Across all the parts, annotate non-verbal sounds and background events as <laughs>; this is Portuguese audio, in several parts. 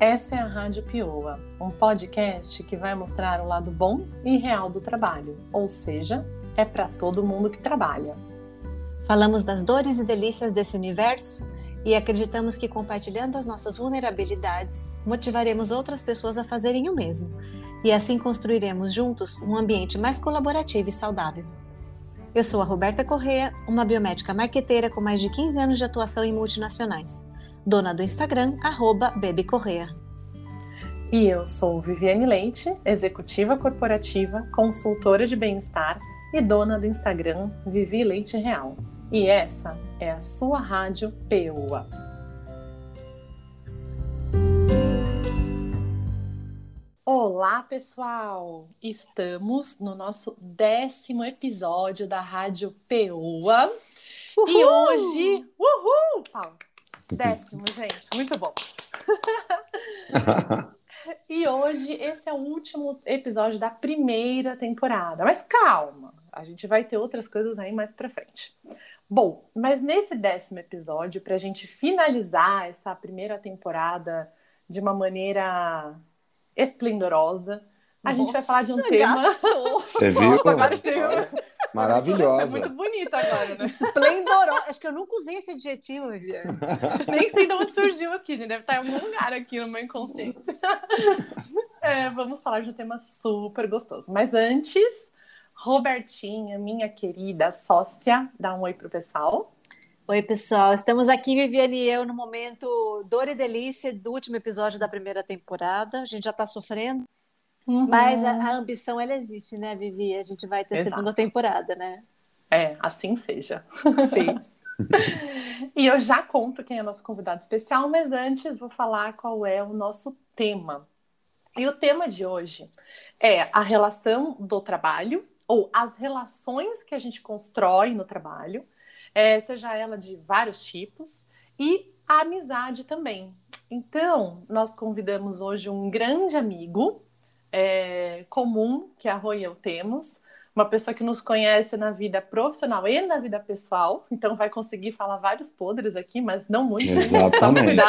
Essa é a Rádio Pioa, um podcast que vai mostrar o lado bom e real do trabalho, ou seja, é para todo mundo que trabalha. Falamos das dores e delícias desse universo e acreditamos que compartilhando as nossas vulnerabilidades, motivaremos outras pessoas a fazerem o mesmo e assim construiremos juntos um ambiente mais colaborativo e saudável. Eu sou a Roberta Correa, uma biomédica marqueteira com mais de 15 anos de atuação em multinacionais dona do Instagram, arroba Correa. E eu sou Viviane Leite, executiva corporativa, consultora de bem-estar e dona do Instagram Vivi Leite Real. E essa é a sua rádio PUA. Olá, pessoal! Estamos no nosso décimo episódio da Rádio PUA. E hoje, uhul! Paulo, Décimo, gente. Muito bom. <laughs> <laughs> e hoje esse é o último episódio da primeira temporada. Mas calma, a gente vai ter outras coisas aí mais pra frente. Bom, mas nesse décimo episódio, para a gente finalizar essa primeira temporada de uma maneira esplendorosa, a Nossa, gente vai falar de um tema. Você viu? <laughs> Nossa, agora você viu. Maravilhosa. É muito bonita agora, né? Esplendorosa. Acho que eu nunca usei esse adjetivo, <laughs> Nem sei de onde surgiu aqui, gente. Deve estar em algum lugar aqui no meu inconsciente. <laughs> É, vamos falar de um tema super gostoso. Mas antes, Robertinha, minha querida sócia, dá um oi pro pessoal. Oi, pessoal. Estamos aqui, Viviane e eu, no momento dor e delícia do último episódio da primeira temporada. A gente já está sofrendo. Uhum. Mas a, a, ambição, ela existe, né, Vivi? A gente vai ter Exato. segunda temporada, né? É, assim seja. <laughs> Sim. <laughs> e eu já conto quem é nosso convidado especial, mas antes vou falar qual é o nosso tema. E o tema de hoje é a relação do trabalho, ou as relações que a gente constrói no trabalho, é, seja ela de vários tipos, e a amizade também. Então, nós convidamos hoje um grande amigo, é, comum que a Rô e eu temos, uma pessoa que nos conhece na vida profissional e na vida pessoal, então vai conseguir falar vários podres aqui, mas não muito. <laughs> Exatamente.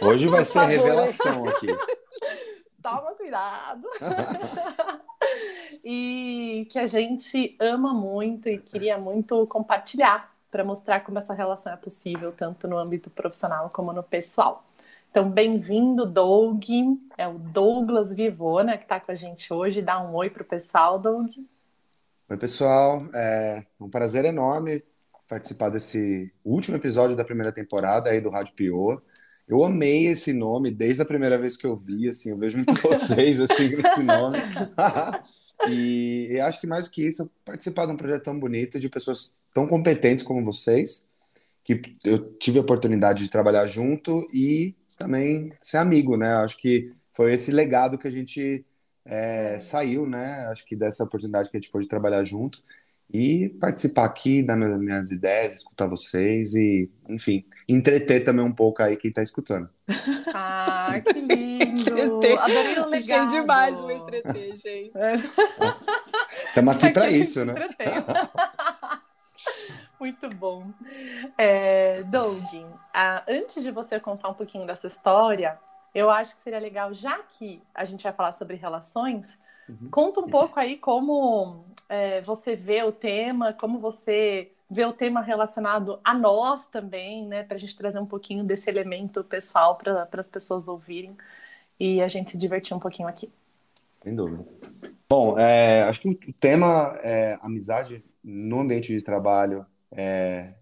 Hoje vai ser revelação aqui. <laughs> Toma cuidado. <laughs> e que a gente ama muito e queria muito compartilhar para mostrar como essa relação é possível, tanto no âmbito profissional como no pessoal. Então, bem-vindo, Doug. É o Douglas Vivona que está com a gente hoje. Dá um oi para o pessoal, Doug. Oi, pessoal. É um prazer enorme participar desse último episódio da primeira temporada aí do Rádio Pioa. Eu amei esse nome desde a primeira vez que eu vi, assim, eu vejo muito <laughs> vocês assim com esse nome. <laughs> e, e acho que mais do que isso, participar de um projeto tão bonito de pessoas tão competentes como vocês, que eu tive a oportunidade de trabalhar junto e também ser amigo, né? Acho que foi esse legado que a gente é, saiu, né? Acho que dessa oportunidade que a gente pôde trabalhar junto e participar aqui, dar minhas ideias, escutar vocês e, enfim, entreter também um pouco aí quem está escutando. <laughs> Ah, que <laughs> lindo! Adorei o legado. Achei demais o entreter, gente. Estamos aqui para isso, né? <laughs> Muito bom. É, Doug, ah, antes de você contar um pouquinho dessa história, eu acho que seria legal, já que a gente vai falar sobre relações, uhum. conta um pouco aí como é, você vê o tema, como você vê o tema relacionado a nós também, né? Para a gente trazer um pouquinho desse elemento pessoal para as pessoas ouvirem e a gente se divertir um pouquinho aqui. Sem dúvida. Bom, é, acho que o tema é amizade no ambiente de trabalho é,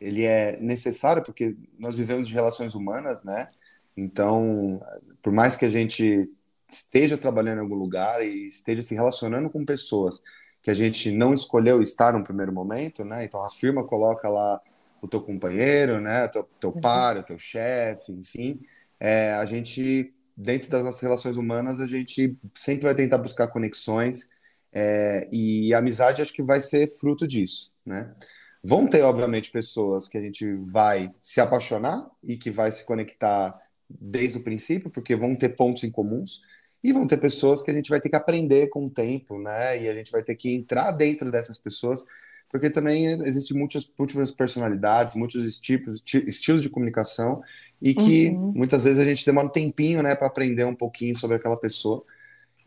ele é necessário porque nós vivemos de relações humanas, né? Então, por mais que a gente esteja trabalhando em algum lugar e esteja se relacionando com pessoas que a gente não escolheu estar no primeiro momento, né? Então a firma coloca lá o teu companheiro, né? Teu, teu uhum. par, o teu chefe, enfim. É, a gente, dentro das nossas relações humanas, a gente sempre vai tentar buscar conexões é, e a amizade acho que vai ser fruto disso, né? Vão ter, obviamente, pessoas que a gente vai se apaixonar e que vai se conectar desde o princípio, porque vão ter pontos em comuns, e vão ter pessoas que a gente vai ter que aprender com o tempo, né? E a gente vai ter que entrar dentro dessas pessoas porque também existem muitas, múltiplas personalidades, muitos tipos, estilos de comunicação, e que uhum. muitas vezes a gente demora um tempinho, né, para aprender um pouquinho sobre aquela pessoa.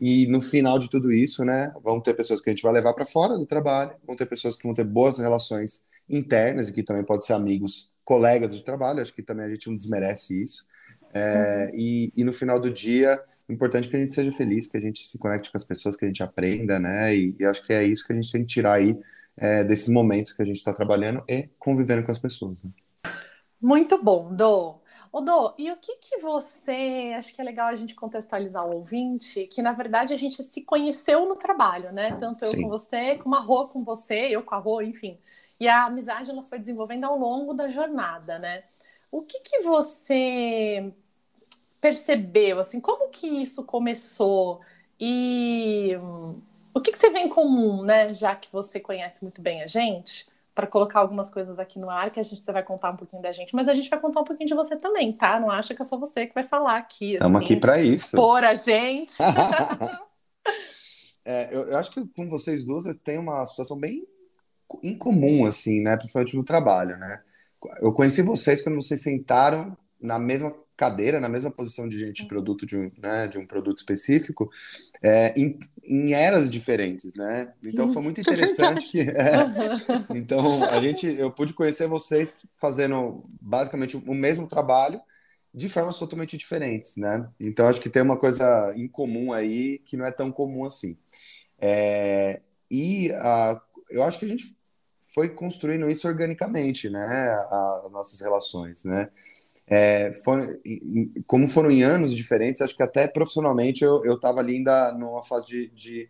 E no final de tudo isso, né, vão ter pessoas que a gente vai levar para fora do trabalho, vão ter pessoas que vão ter boas relações internas e que também podem ser amigos, colegas de trabalho, acho que também a gente não desmerece isso. É, uhum. e, e, no final do dia, o importante é que a gente seja feliz, que a gente se conecte com as pessoas, que a gente aprenda, né? E, e acho que é isso que a gente tem que tirar aí é, desses momentos que a gente está trabalhando e convivendo com as pessoas. Né? Muito bom, Dô. Ô, Dô, e o que que você... Acho que é legal a gente contextualizar o ouvinte, que na verdade a gente se conheceu no trabalho, né? Tanto eu Sim. com você, como a Rô com você, eu com a Rô, enfim. E a amizade ela foi desenvolvendo ao longo da jornada, né? O que que você percebeu, assim, como que isso começou? E hum, o que, que você vê em comum, né? Já que você conhece muito bem a gente, para colocar algumas coisas aqui no ar que a gente você vai contar um pouquinho da gente, mas a gente vai contar um pouquinho de você também, tá? Não acha que é só você que vai falar aqui. Estamos assim, aqui para isso. Expor a gente. <laughs> <laughs> é, eu, eu, acho que com vocês duas eu tenho uma situação bem incomum, assim, né? Principalmente no trabalho, né? Eu conheci vocês quando vocês sentaram na mesma cadeira, na mesma posição de gente produto de um, né, de um produto específico, é, em, em, eras diferentes, né? Então foi muito <laughs> interessante que, é, então a gente, eu pude conhecer vocês fazendo basicamente o mesmo trabalho de formas totalmente diferentes, né? Então acho que tem uma coisa em comum aí que não é tão comum assim. É, e a, eu acho que a gente foi construindo isso organicamente, né? as nossas relações, né? É, foram, como foram em anos diferentes, acho que até profissionalmente eu estava ali ainda numa fase de, de,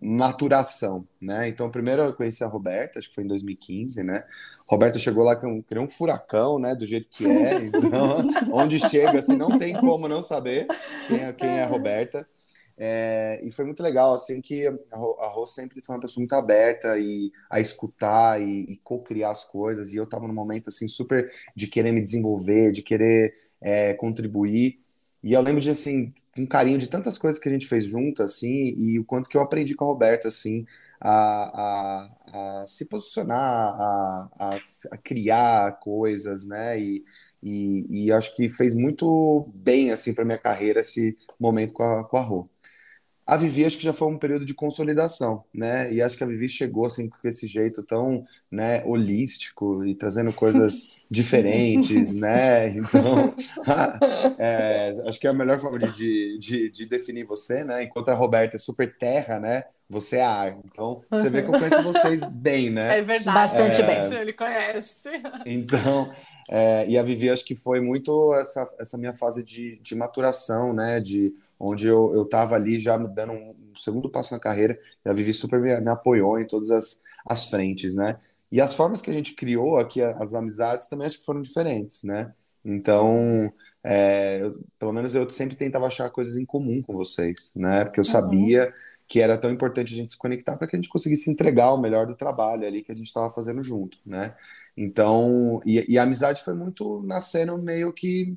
maturação, né? Então, primeiro eu conheci a Roberta, acho que foi em 2015, né? Roberta chegou lá com um, um furacão, né? Do jeito que é, então, <laughs> onde chega, assim, não tem como não saber quem é, quem é a Roberta. É, e foi muito legal, assim, que a Rô sempre foi uma pessoa muito aberta e, a escutar e, e co-criar as coisas, e eu estava num momento, assim, super de querer me desenvolver, de querer é, contribuir, e eu lembro de, assim, um carinho de tantas coisas que a gente fez junto, assim, e o quanto que eu aprendi com a Roberta, assim, a, a, a se posicionar, a, a, criar coisas, né, e, e, e acho que fez muito bem, assim, para minha carreira esse momento com a, com a Rô. A Vivi acho que já foi um período de consolidação, né? E acho que a Vivi chegou assim com esse jeito tão, né, holístico e trazendo coisas <laughs> diferentes, né? Então, <laughs> é, acho que é a melhor forma de, de, de, definir você, né? Enquanto a Roberta é super terra, né? Você é ar. Então, você vê que eu conheço vocês <laughs> bem, né? É verdade. Bastante é, bem. Ele conhece. Então, é, e a Vivi acho que foi muito essa, essa minha fase de, de maturação, né? De onde eu, eu tava ali já me dando um, segundo passo na carreira, a Vivi super me, me apoiou em todas as, as frentes, né? E as formas que a gente criou aqui, as amizades, também acho que foram diferentes, né? Então, é, eu, pelo menos eu sempre tentava achar coisas em comum com vocês, né? Porque eu uhum. sabia que era tão importante a gente se conectar para que a gente conseguisse entregar o melhor do trabalho ali que a gente estava fazendo junto, né? Então, e, e, a amizade foi muito nascendo meio que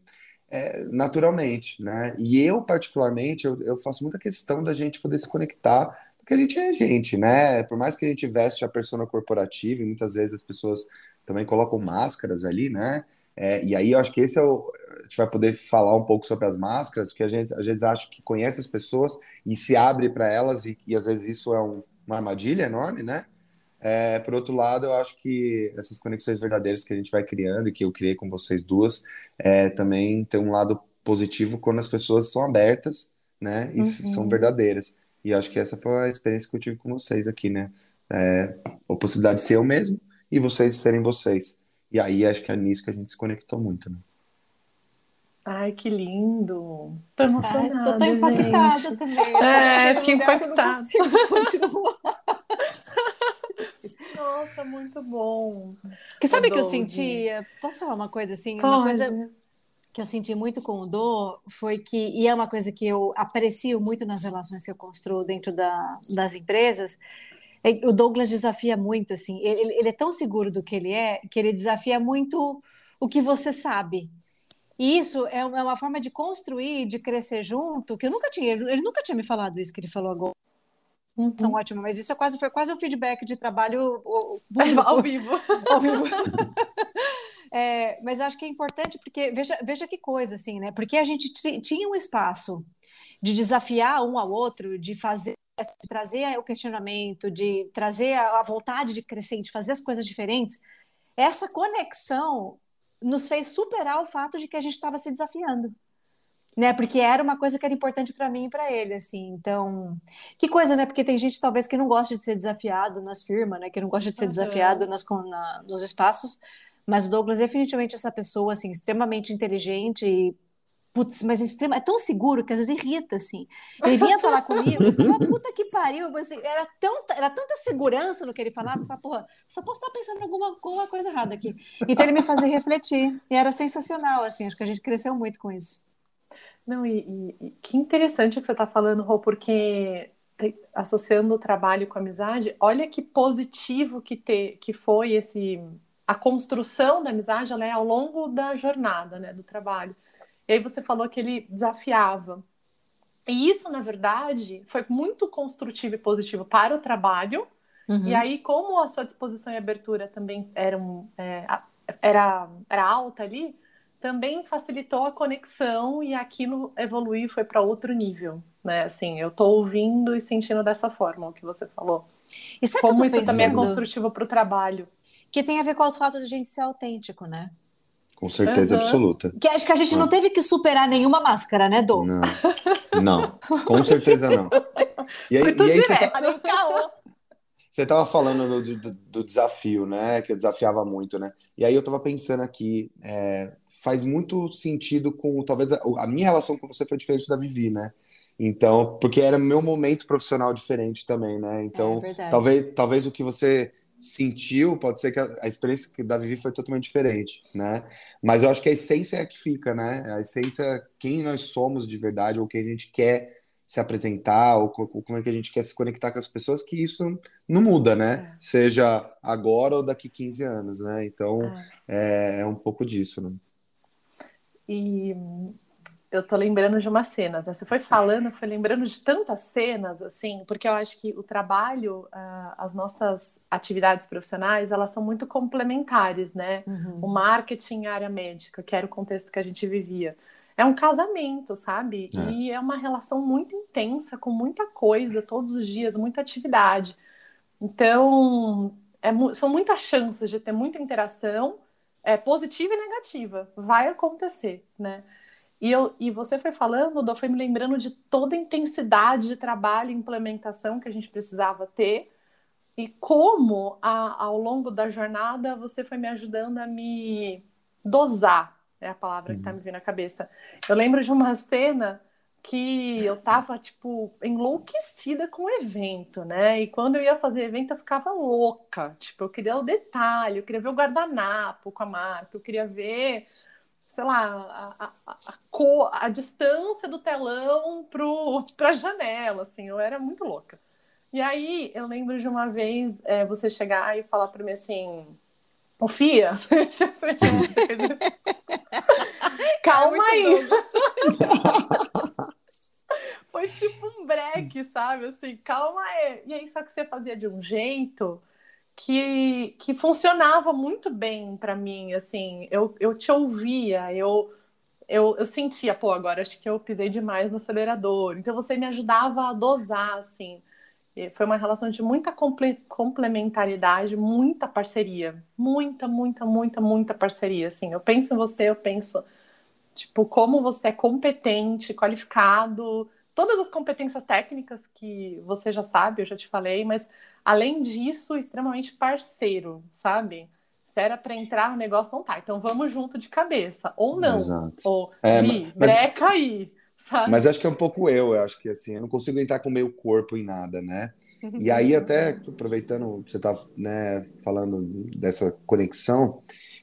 é, naturalmente, né? E eu, particularmente, eu, eu, faço muita questão da gente poder se conectar, porque a gente é gente, né? Por mais que a gente veste a persona corporativa, e muitas vezes as pessoas também colocam máscaras ali, né? É, e aí eu acho que esse é o. A gente vai poder falar um pouco sobre as máscaras, porque a gente às vezes acha que conhece as pessoas e se abre para elas, e, e, às vezes isso é um, uma armadilha enorme, né? É, por outro lado, eu acho que essas conexões verdadeiras que a gente vai criando e que eu criei com vocês duas, é, também tem um lado positivo quando as pessoas são abertas, né, e uhum. são verdadeiras. E acho que essa foi a experiência que eu tive com vocês aqui, né? É, a possibilidade de ser eu mesmo e vocês serem vocês. E aí acho que é nisso que a gente se conectou muito, né? Ai, que lindo! Tô emocionada. Ai, tô impactada gente. também. É, fiquei impactada. <laughs> Nossa, muito bom. Que sabe o que eu sentia? Posso falar uma coisa assim? Pode. Uma coisa que eu senti muito com o Dô foi que, e é uma coisa que eu aprecio muito nas relações que eu construo dentro da, das empresas, é, o Douglas desafia muito, assim, ele, ele é tão seguro do que ele é, que ele desafia muito o que você sabe. E isso é uma é forma de construir, de crescer junto, que eu nunca tinha, ele nunca tinha me falado isso que ele falou agora Uhum. São ótimas, mas isso é quase, foi quase um feedback de trabalho <laughs> ao vivo. <laughs> ao vivo. é, mas acho que é importante porque veja, veja que coisa, assim, né? Porque a gente tinha um espaço de desafiar um ao outro, de fazer de trazer o questionamento, de trazer a vontade de crescer, de fazer as coisas diferentes, essa conexão nos fez superar o fato de que a gente estava se desafiando né? Porque era uma coisa que era importante para mim e para ele, assim. Então, que coisa, né? Porque tem gente talvez que não gosta de ser desafiado nas firmas, né? Que não gosta de ser uhum. desafiado nas, na, nos espaços. Mas o Douglas é definitivamente essa pessoa, assim, extremamente inteligente e putz, mas extrema, é tão seguro que às vezes irrita, assim. Ele vinha falar comigo, uma puta que pariu, assim, era, tão, era tanta segurança no que ele falava, eu falava, porra, só posso estar pensando em alguma, alguma coisa errada aqui. Então ele me fazia refletir, e era sensacional, assim, acho que a gente cresceu muito com isso. Não, e, e, que interessante o que você está falando, Rô, porque associando o trabalho com a amizade, olha que positivo que, te, que foi esse a construção da amizade ela é ao longo da jornada, né, do trabalho. E aí você falou que ele desafiava. E isso, na verdade, foi muito construtivo e positivo para o trabalho. Uhum. E aí, como a sua disposição e abertura também eram, é, era, era alta ali, também facilitou a conexão e aquilo evoluiu foi para outro nível, né? Assim, eu estou ouvindo e sentindo dessa forma o que você falou. E Como isso pensando? também é construtivo para o trabalho. Que tem a ver com o fato de a gente ser autêntico, né? Com certeza uhum. absoluta. Que acho que a gente não teve que superar nenhuma máscara, né, Dom? Não, não, com certeza não. <laughs> E aí, e aí você tá... Você estava falando do, do, do, desafio, né? Que eu desafiava muito, né? E aí eu estava pensando aqui, é, faz muito sentido com talvez a, a, minha relação com você foi diferente da Vivi, né? Então, porque era meu momento profissional diferente também, né? Então, é talvez talvez o que você sentiu pode ser que a, a experiência da Vivi foi totalmente diferente, né? Mas eu acho que a essência é a que fica, né? A essência, quem nós somos de verdade ou quem a gente quer se apresentar ou como é que a gente quer se conectar com as pessoas, que isso não muda, né? É. Seja agora ou daqui 15 anos, né? Então, é, é um pouco disso, né? E eu tô lembrando de umas cenas. Né? Você foi falando, foi lembrando de tantas cenas, assim, porque eu acho que o trabalho, as nossas atividades profissionais, elas são muito complementares, né? Uhum. O marketing e a área médica, que era o contexto que a gente vivia. É um casamento, sabe? É. E é uma relação muito intensa, com muita coisa, todos os dias, muita atividade. Então, é, são muitas chances de ter muita interação é, positiva e negativa. Vai acontecer, né? E, eu, e você foi falando, Dô, foi me lembrando de toda a intensidade de trabalho e implementação que a gente precisava ter e como a, ao longo da jornada você foi me ajudando a me dosar, é a palavra que está me vindo à cabeça. Eu lembro de uma cena que eu tava, tipo, enlouquecida com o evento, né? E quando eu ia fazer evento, eu ficava louca. Tipo, eu queria o detalhe, eu queria ver o guardanapo com a marca, eu queria ver, sei lá, a, a, a, cor, a distância do telão pro, <laughs> pra janela, assim, eu era muito louca. E aí, eu lembro de uma vez é, você chegar e falar para mim assim, Ô, Fia, <laughs> calma aí. Foi tipo um break, sabe? Assim, calma aí. E aí, só que você fazia de um jeito que, que funcionava muito bem para mim, assim. Eu, eu te ouvia, eu, eu, eu sentia, pô, agora acho que eu pisei demais no acelerador. Então, você me ajudava a dosar, assim. Foi uma relação de muita complementaridade, muita parceria. Muita, muita, muita, muita parceria, assim. Eu penso em você, eu penso, tipo, como você é competente, qualificado, todas as competências técnicas que você já sabe, eu já te falei, mas além disso, extremamente parceiro, sabe? Se era para entrar no negócio, não tá. Então vamos junto de cabeça. Ou não. Exato. Ou, é, Vi, mas, breca aí. Sabe? Mas acho que é um pouco eu, eu acho que assim, eu não consigo entrar com o meu corpo em nada, né? E aí, <laughs> até aproveitando, você tá né, falando dessa conexão,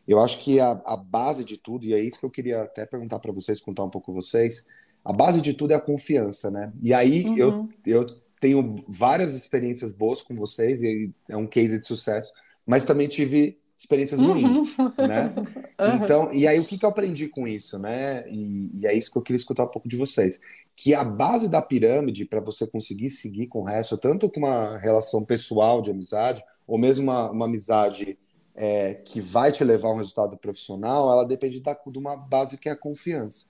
eu acho que a, a base de tudo, e é isso que eu queria até perguntar para vocês, contar um pouco vocês, a base de tudo é a confiança, né? E aí uhum. eu, eu tenho várias experiências boas com vocês, e é um case de sucesso, mas também tive experiências uhum. ruins, uhum. né? <laughs> Uhum. Então, e aí o que, que eu aprendi com isso, né? E, e, é isso que eu queria escutar um pouco de vocês. Que a base da pirâmide, para você conseguir seguir com o resto, tanto com uma relação pessoal de amizade, ou mesmo uma, uma amizade é, que vai te levar a um resultado profissional, ela depende da, de uma base que é a confiança.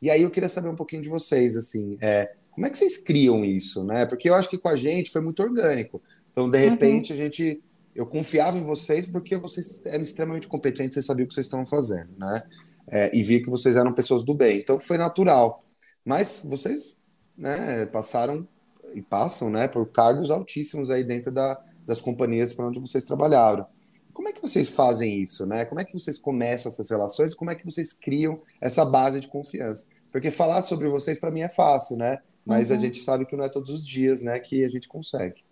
E aí eu queria saber um pouquinho de vocês, assim, é, como é que vocês criam isso, né? Porque eu acho que com a gente foi muito orgânico. Então, de repente, uhum. a gente eu confiava em vocês porque vocês eram extremamente competentes, vocês sabiam o que vocês estavam fazendo, né? É, e vi que vocês eram pessoas do bem. Então foi natural. Mas vocês né, passaram e passam né, por cargos altíssimos aí dentro da, das companhias para onde vocês trabalharam. Como é que vocês fazem isso, né? Como é que vocês começam essas relações? Como é que vocês criam essa base de confiança? Porque falar sobre vocês para mim é fácil, né? Mas uhum. a gente sabe que não é todos os dias, né, que a gente consegue.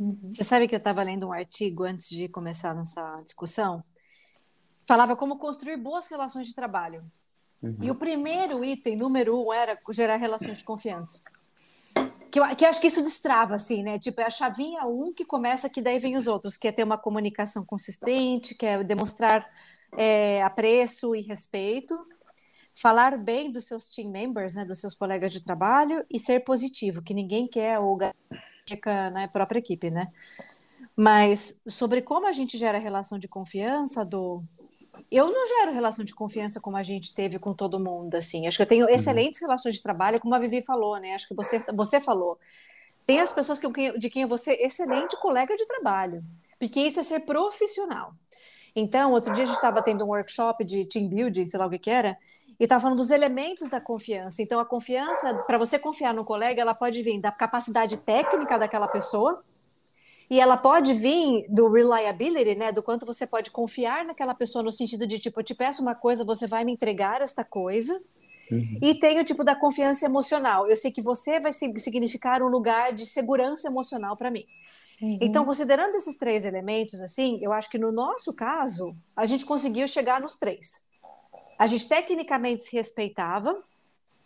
Uhum. Você sabe que eu estava lendo um artigo antes de começar nossa discussão? Falava como construir boas relações de trabalho. Uhum. E o primeiro item, número um, era gerar relações de confiança. Que eu, que eu acho que isso destrava, assim, né? Tipo, é a chavinha um que começa, que daí vem os outros, que é ter uma comunicação consistente, que é demonstrar é, apreço e respeito, falar bem dos seus team members, né, dos seus colegas de trabalho e ser positivo, que ninguém quer o na né, própria equipe, né? Mas sobre como a gente gera relação de confiança, do eu não gero relação de confiança como a gente teve com todo mundo, assim. Acho que eu tenho uhum. excelentes relações de trabalho, como a Vivi falou, né? Acho que você, você falou. Tem as pessoas que, de quem vou ser excelente colega de trabalho, porque isso é ser profissional. Então, outro dia a gente estava tendo um workshop de team building, sei lá o que, que era, e estava falando dos elementos da confiança. Então, a confiança, para você confiar no colega, ela pode vir da capacidade técnica daquela pessoa, e ela pode vir do reliability, né? Do quanto você pode confiar naquela pessoa no sentido de tipo, eu te peço uma coisa, você vai me entregar esta coisa. Uhum. E tem o tipo da confiança emocional. Eu sei que você vai significar um lugar de segurança emocional para mim. Uhum. Então, considerando esses três elementos, assim, eu acho que no nosso caso, a gente conseguiu chegar nos três. A gente tecnicamente se respeitava,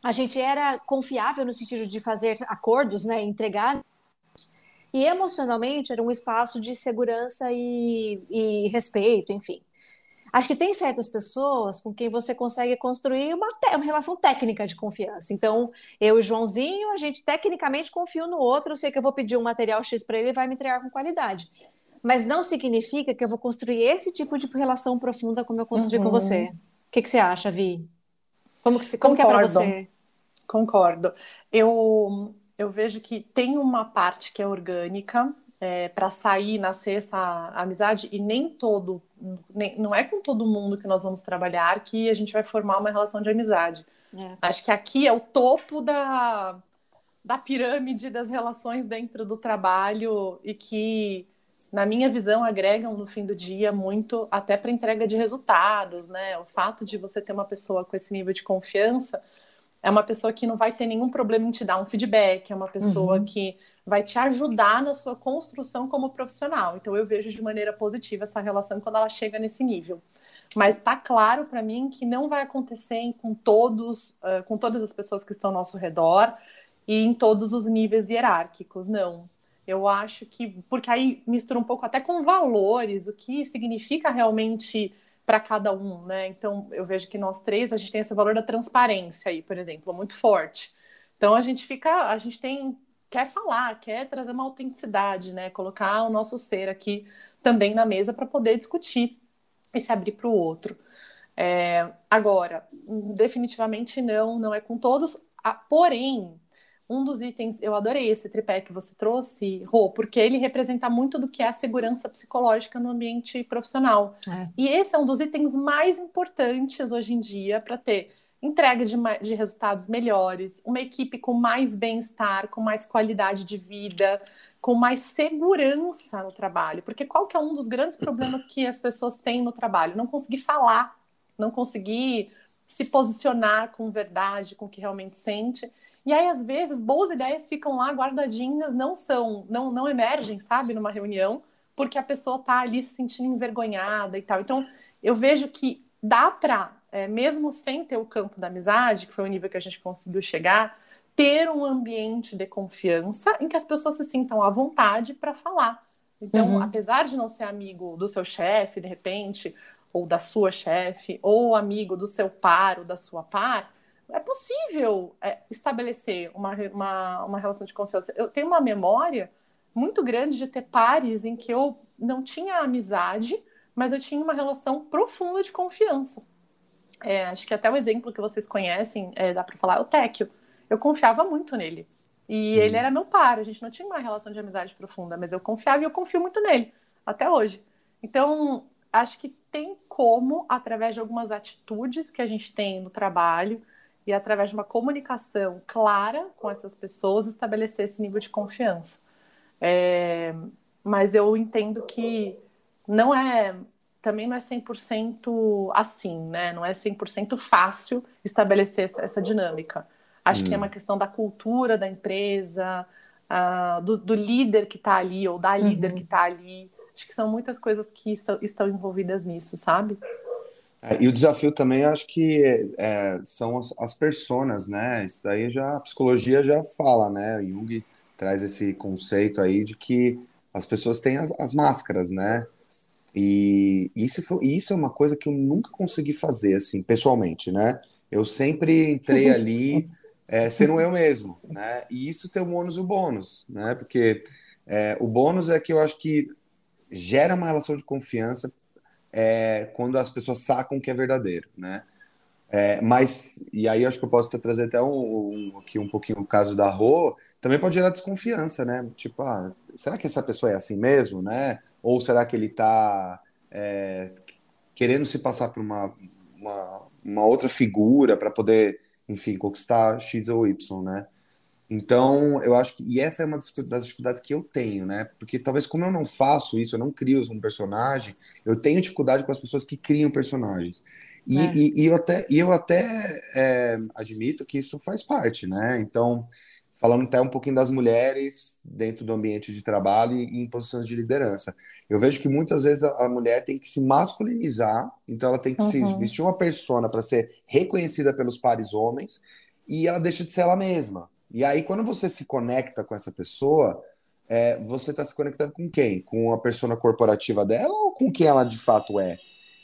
a gente era confiável no sentido de fazer acordos, né, entregar, e emocionalmente era um espaço de segurança e, e respeito, enfim. Acho que tem certas pessoas com quem você consegue construir uma, uma, relação técnica de confiança. Então, eu e o Joãozinho, a gente tecnicamente confia no outro, eu sei que eu vou pedir um material X para ele e vai me entregar com qualidade. Mas não significa que eu vou construir esse tipo de relação profunda como eu construí uhum. com você que, que você acha, Vi? Como que, como que é para você? Concordo. Eu, eu vejo que tem uma parte que é orgânica, é, para sair, nascer essa amizade, e nem todo, nem, não é com todo mundo que nós vamos trabalhar que a gente vai formar uma relação de amizade. É. Acho que aqui é o topo da, da pirâmide das relações dentro do trabalho e que na minha visão, agregam no fim do dia muito até para entrega de resultados, né? O fato de você ter uma pessoa com esse nível de confiança é uma pessoa que não vai ter nenhum problema em te dar um feedback, é uma pessoa uhum. que vai te ajudar na sua construção como profissional. Então eu vejo de maneira positiva essa relação quando ela chega nesse nível. Mas está claro para mim que não vai acontecer com todos, com todas as pessoas que estão ao nosso redor e em todos os níveis hierárquicos, não. Eu acho que, porque aí mistura um pouco até com valores, o que significa realmente para cada um, né? Então, eu vejo que nós três, a gente tem esse valor da transparência aí, por exemplo, muito forte. Então, a gente fica, a gente tem, quer falar, quer trazer uma autenticidade, né? Colocar o nosso ser aqui também na mesa para poder discutir e se abrir para o outro. É, agora, definitivamente não, não é com todos, porém, um dos itens, eu adorei esse tripé que você trouxe, Rô, porque ele representa muito do que é a segurança psicológica no ambiente profissional. É. E esse é um dos itens mais importantes hoje em dia para ter entrega de, de resultados melhores, uma equipe com mais bem-estar, com mais qualidade de vida, com mais segurança no trabalho. Porque qual que é um dos grandes problemas que as pessoas têm no trabalho? Não conseguir falar, não conseguir se posicionar com verdade, com o que realmente sente. E aí, às vezes, boas ideias ficam lá guardadinhas, não são, não, não emergem, sabe, numa reunião, porque a pessoa está ali se sentindo envergonhada e tal. Então, eu vejo que dá para, é, mesmo sem ter o campo da amizade, que foi o nível que a gente conseguiu chegar, ter um ambiente de confiança em que as pessoas se sintam à vontade para falar. Então, uhum. apesar de não ser amigo do seu chefe, de repente, ou da sua chefe, ou amigo do seu par ou da sua par, é possível é, estabelecer uma, uma, uma relação de confiança. Eu tenho uma memória muito grande de ter pares em que eu não tinha amizade, mas eu tinha uma relação profunda de confiança. É, acho que até o exemplo que vocês conhecem, é, dá para falar, é o Téquio. Eu confiava muito nele. E hum. ele era meu par, a gente não tinha uma relação de amizade profunda, mas eu confiava e eu confio muito nele, até hoje. Então, acho que tem como, através de algumas atitudes que a gente tem no trabalho e através de uma comunicação clara com essas pessoas, estabelecer esse nível de confiança. É, mas eu entendo que não é também não é 100% assim, né? Não é 100% fácil estabelecer essa dinâmica. Acho hum. que é hum. uma questão da cultura da empresa, uh, do, do, líder que está ali, ou da líder uhum. que está ali. Acho que são muitas coisas que estão, envolvidas nisso, sabe? É, e o desafio também, acho que é, são as, as personas, né? Isso daí já a psicologia já fala, né? O Jung traz esse conceito aí de que as pessoas têm as, as máscaras, né? E isso, foi, isso é uma coisa que eu nunca consegui fazer, assim, pessoalmente, né? Eu sempre entrei <laughs> ali é, sendo eu mesmo, né? E isso tem o ônus e o bônus, né? Porque é, o bônus é que eu acho que gera uma relação de confiança é, quando as pessoas sacam que é verdadeiro, né? É, mas, e aí acho que eu posso trazer até um, um, aqui um pouquinho o caso da Rô, também pode gerar desconfiança, né? Tipo, ah, será que essa pessoa é assim mesmo, né? Ou será que ele está é, querendo se passar por uma, uma, uma outra figura para poder enfim, conquistar X ou Y, né? Então, eu acho que. E essa é uma das dificuldades que eu tenho, né? Porque talvez, como eu não faço isso, eu não crio um personagem, eu tenho dificuldade com as pessoas que criam personagens. E, é. e, e eu até, e eu até é, admito que isso faz parte, né? Então, falando até um pouquinho das mulheres dentro do ambiente de trabalho e em posições de liderança. Eu vejo que muitas vezes a, mulher tem que se masculinizar, então ela tem que uhum. se vestir uma persona para ser reconhecida pelos pares homens e ela deixa de ser ela mesma. E aí, quando você se conecta com essa pessoa, é, você está se conectando com quem? Com a persona corporativa dela ou com quem ela de fato é?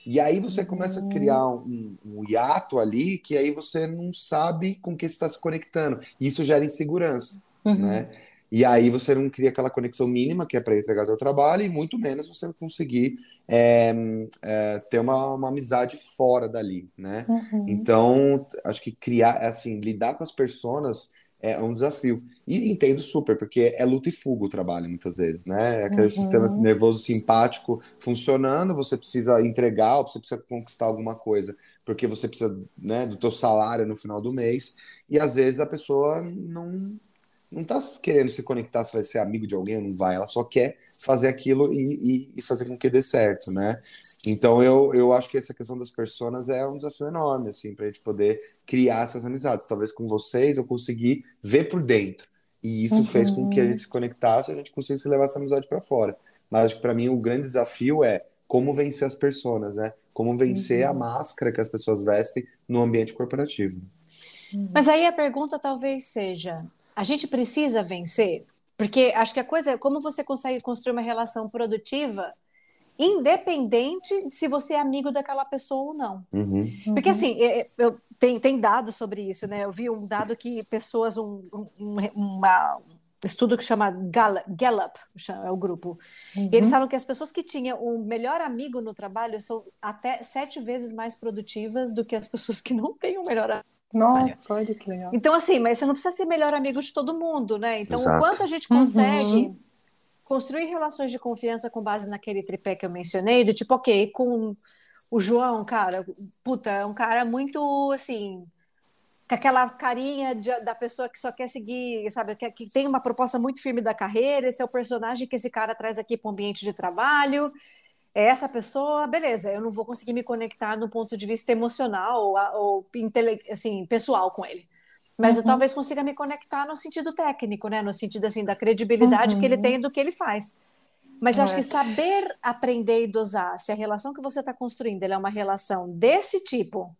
E aí você começa a criar um, um hiato ali que aí você não sabe com que está se conectando. E isso gera insegurança, uhum. né? E aí você não cria aquela conexão mínima que é para entregar seu trabalho e muito menos você conseguir é, é, ter uma, uma, amizade fora dali, né? Uhum. Então, acho que criar, assim, lidar com as pessoas é um desafio. E entendo super, porque é luta e fuga o trabalho, muitas vezes, né? É aquele uhum. sistema nervoso simpático funcionando, você precisa entregar, ou você precisa conquistar alguma coisa, porque você precisa né, do teu salário no final do mês, e às vezes a pessoa não não tá querendo se conectar se vai ser amigo de alguém ou não vai, ela só quer fazer aquilo e, e, e, fazer com que dê certo, né? Então eu, eu acho que essa questão das pessoas é um desafio enorme, assim, pra gente poder criar essas amizades. Talvez com vocês eu consegui ver por dentro. E isso uhum. fez com que a gente se conectasse e a gente conseguisse levar essa amizade para fora. Mas acho que para mim o grande desafio é como vencer as pessoas, né? Como vencer uhum. a máscara que as pessoas vestem no ambiente corporativo. Mas aí a pergunta talvez seja: a gente precisa vencer, porque acho que a coisa é como você consegue construir uma relação produtiva independente de se você é amigo daquela pessoa ou não. Uhum. Porque assim, é, é, eu, tem, tem dados sobre isso, né? Eu vi um dado que pessoas, um, um uma, estudo que chama Gallup, é o grupo. Uhum. E eles falam que as pessoas que tinham o melhor amigo no trabalho são até sete vezes mais produtivas do que as pessoas que não têm o melhor amigo. Nossa, olha que legal. Então, assim, mas você não precisa ser melhor amigo de todo mundo, né? Então, Exato. o quanto a gente consegue uhum. Construir relações de confiança com base naquele tripé que eu mencionei, do tipo, ok, com o João, cara, puta, é um cara muito, assim, com aquela carinha de, da pessoa que só quer seguir, sabe, que, que, tem uma proposta muito firme da carreira, esse é o personagem que esse cara traz aqui para o ambiente de trabalho, é essa pessoa, beleza, eu não vou conseguir me conectar no ponto de vista emocional ou, ou assim, pessoal com ele. Mas uhum. eu talvez consiga me conectar no sentido técnico, né? No sentido assim da credibilidade uhum. que ele uhum. tem do que ele faz. Mas eu acho que saber aprender e dosar se a relação que você está construindo é uma relação desse tipo,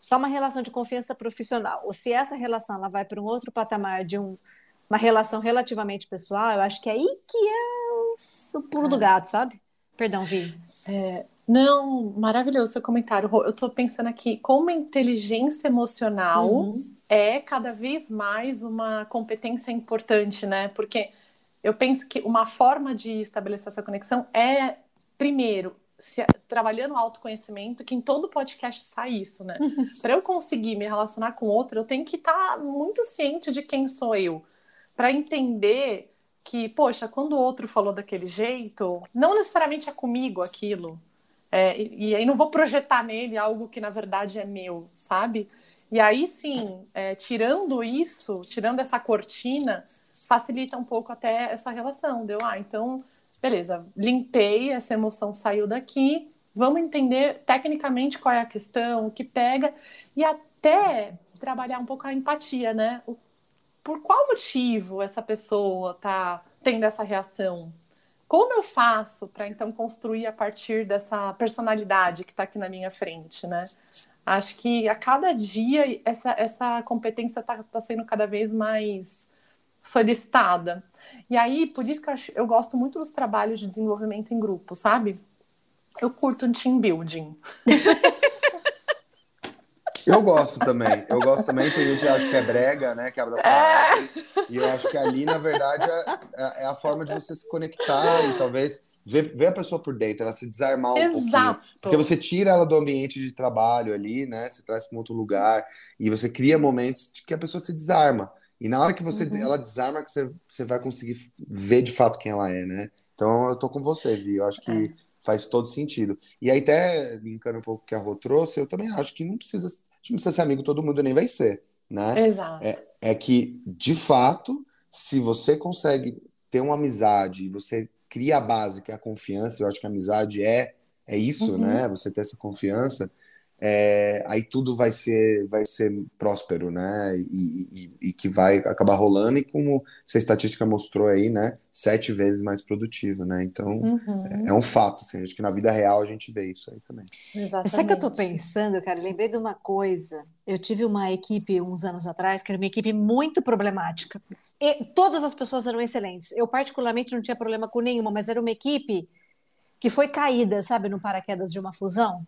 só uma relação de confiança profissional, ou se essa relação ela vai para um outro patamar de um, uma relação relativamente pessoal, eu acho que é aí que é o pulo do é. gato, sabe? Perdão, Vi. É, Não, maravilhoso seu comentário. Eu estou pensando aqui como a inteligência emocional uhum. é cada vez mais uma competência importante, né? Porque eu penso que uma forma de estabelecer essa conexão é, primeiro, se, trabalhando o autoconhecimento, que em todo podcast sai isso, né? Para eu conseguir me relacionar com outro, eu tenho que estar tá muito ciente de quem sou eu. Para entender que, poxa, quando o outro falou daquele jeito, não necessariamente é comigo aquilo é, e, e, aí não vou projetar nele algo que na verdade é meu, sabe? E aí sim, é, tirando isso, tirando essa cortina, facilita um pouco até essa relação. Deu, ah, então, beleza, limpei, essa emoção saiu daqui, vamos entender tecnicamente qual é a questão, o que pega, e até trabalhar um pouco a empatia, né? O, por qual motivo essa pessoa tá tendo essa reação? Como eu faço para então construir a partir dessa personalidade que está aqui na minha frente, né? Acho que a cada dia essa, essa competência está tá sendo cada vez mais solicitada. E aí, por isso que eu, eu gosto muito dos trabalhos de desenvolvimento em grupo, sabe? Eu curto um team building. <laughs> Eu gosto também. Eu gosto também. Tem gente que acha que é brega, né? Que abraça é. E eu acho que ali, na verdade, é, é, a forma de você se conectar e talvez ver, ver a pessoa por dentro, ela se desarmar um Exato. pouquinho. Porque você tira ela do ambiente de trabalho ali, né? Você traz para um outro lugar e você cria momentos de que a pessoa se desarma. E na hora que você uhum. ela desarma, que você, você vai conseguir ver de fato quem ela é, né? Então eu tô com você, Vi. Eu acho que é. faz todo sentido. E aí, até linkando um pouco que a Rô trouxe, eu também acho que não precisa gente não precisa ser amigo todo mundo, nem vai ser, né? Exato. É, é que, de fato, se você consegue ter uma amizade, você cria a base, que é a confiança, eu acho que a amizade é, é isso, uhum. né? Você ter essa confiança, é, aí tudo vai ser vai ser próspero, né? E, e, e, que vai acabar rolando e como essa estatística mostrou aí, né? Sete vezes mais produtivo, né? Então uhum. é, é, um fato, assim, acho que na vida real a gente vê isso aí também. Exatamente. Sabe que eu tô pensando, cara? Lembrei de uma coisa. Eu tive uma equipe uns anos atrás que era uma equipe muito problemática. E todas as pessoas eram excelentes. Eu particularmente não tinha problema com nenhuma, mas era uma equipe que foi caída, sabe, no paraquedas de uma fusão.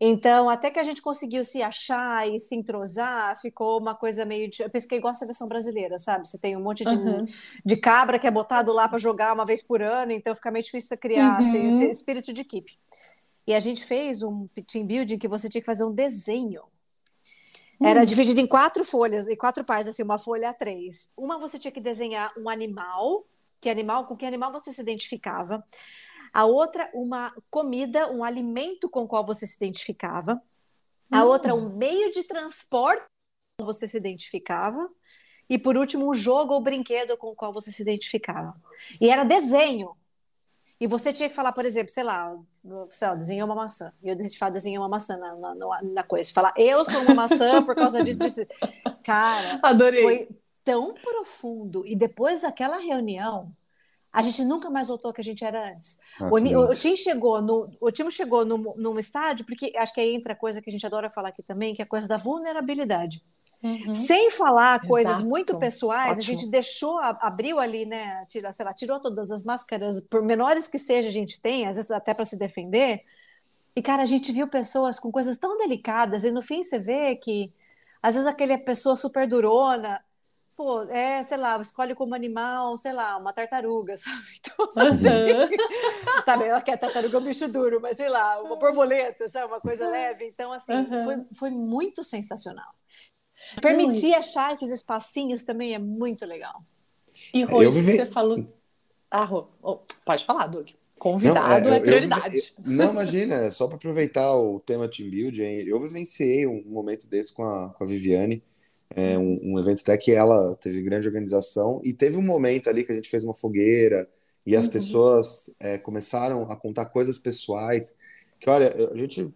Então, até que a gente conseguiu se achar e se entrosar, ficou uma coisa meio. De... Eu penso que é igual a seleção brasileira, sabe? Você tem um monte de, uhum. de cabra que é botado lá para jogar uma vez por ano, então fica meio difícil criar uhum. assim, esse espírito de equipe. E a gente fez um team building que você tinha que fazer um desenho. Era uhum. dividido em quatro folhas, em quatro partes, assim, uma folha a três. Uma você tinha que desenhar um animal, que animal, com que animal você se identificava a outra uma comida, um alimento com o qual você se identificava, a hum. outra um meio de transporte com você se identificava, e por último um jogo ou brinquedo com o qual você se identificava. E era desenho. E você tinha que falar, por exemplo, sei lá, sei lá desenhou uma maçã. E eu te falar, desenhei uma maçã na, na, na coisa. Falar, eu sou uma maçã por causa disso, disso. Cara, Adorei. foi tão profundo. E depois daquela reunião, a gente nunca mais voltou ao que a gente era antes. Ah, o, o, o, time chegou no, o time chegou no, num estádio, porque acho que aí entra a coisa que a gente adora falar aqui também, que é a coisa da vulnerabilidade. Uhum. Sem falar Exato. coisas muito pessoais, Ótimo. a gente deixou, abriu ali, né? Tira, sei lá, tirou todas as máscaras, por menores que seja, a gente tem, às vezes até para se defender. E, cara, a gente viu pessoas com coisas tão delicadas, e no fim você vê que, às vezes, aquele pessoa super durona, pô, é, sei lá, escolhe como animal, sei lá, uma tartaruga, <laughs> sabe? Então, assim, uhum. tá bem, ela quer tartaruga é um bicho duro, mas sei lá, uma borboleta, sabe? Uma coisa leve. Então, assim, uhum. foi, foi muito sensacional. Permitir achar esses espacinhos também é muito legal. E, Rô, vivi... você falou. Ah, Rô, oh, pode falar, Doug. Convidado não, é, é prioridade. Eu, não, imagina, só para aproveitar o tema Team Building, eu vivenciei um momento desse com a, com a Viviane é um, um, evento até que ela teve grande organização e teve um momento ali que a gente fez uma fogueira e as uhum. pessoas é, começaram a contar coisas pessoais que olha a gente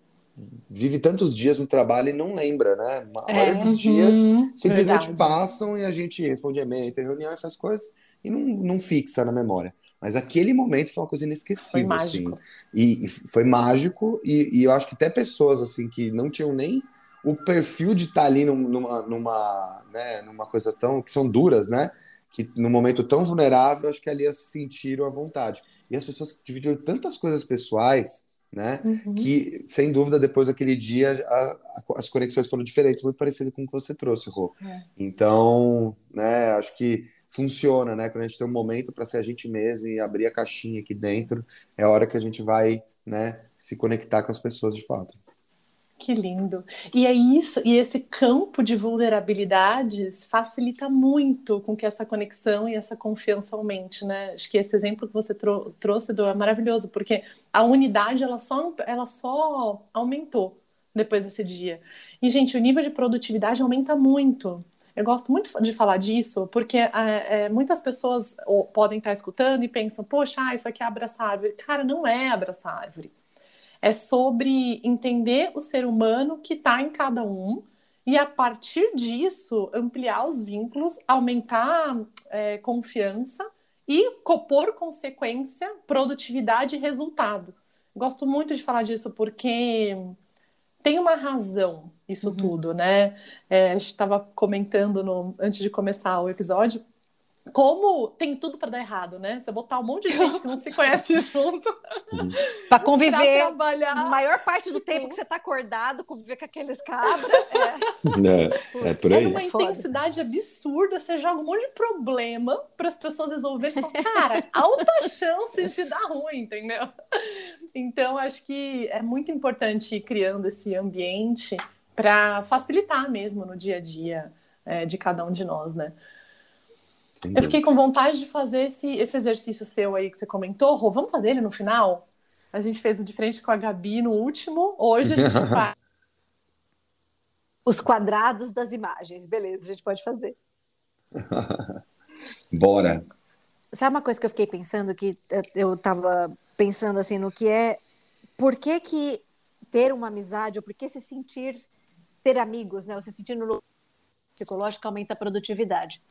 vive tantos dias no trabalho e não lembra né a maioria é, dos uhum, dias simplesmente verdade. passam e a gente responde e-mail tem reunião e faz coisas e não, não fixa na memória mas aquele momento foi uma coisa inesquecível foi assim e, e foi mágico e, e eu acho que até pessoas assim que não tinham nem o perfil de estar tá ali numa, numa, né, numa coisa tão. que são duras, né? Que num momento tão vulnerável, acho que ali se sentiram à vontade. E as pessoas dividiram tantas coisas pessoais, né? Uhum. Que, sem dúvida, depois daquele dia, a, a, as conexões foram diferentes, muito parecidas com o que você trouxe, Rô. É. Então, né, acho que funciona, né? Quando a gente tem um momento para ser a gente mesmo e abrir a caixinha aqui dentro, é a hora que a gente vai, né, se conectar com as pessoas de fato. Que lindo. E é isso, e esse campo de vulnerabilidades facilita muito com que essa conexão e essa confiança aumente, né? Acho que esse exemplo que você trou trouxe do é maravilhoso, porque a unidade ela só, ela só aumentou depois desse dia. E, gente, o nível de produtividade aumenta muito. Eu gosto muito de falar disso, porque é, é, muitas pessoas podem estar escutando e pensam, poxa, ah, isso aqui é abraçar árvore. Cara, não é abraçar árvore é sobre entender o ser humano que está em cada um e, a partir disso, ampliar os vínculos, aumentar é, confiança e, por consequência, produtividade e resultado. Gosto muito de falar disso porque tem uma razão isso uhum. tudo, né? É, a gente estava comentando no, antes de começar o episódio como tem tudo para dar errado, né? Você botar um monte de gente que não se conhece <laughs> junto uhum. para conviver. Pra trabalhar. A maior parte do tempo que você tá acordado, conviver com aqueles cabras. É, <laughs> é, é por aí. É uma intensidade absurda. Você joga um monte de problema para as pessoas resolverem. Falam, cara, alta chance de dar ruim, entendeu? Então, acho que é muito importante ir criando esse ambiente para facilitar mesmo no dia a dia é, de cada um de nós, né? Eu fiquei com vontade de fazer esse, esse exercício seu aí que você comentou. Rô, vamos fazer ele no final? A gente fez o de frente com a Gabi no último. Hoje a gente <laughs> faz. Os quadrados das imagens. Beleza, a gente pode fazer. <laughs> Bora. Sabe uma coisa que eu fiquei pensando que eu estava pensando assim no que é por que que ter uma amizade ou por que se sentir ter amigos, né? Ou se sentir no psicológico aumenta a produtividade.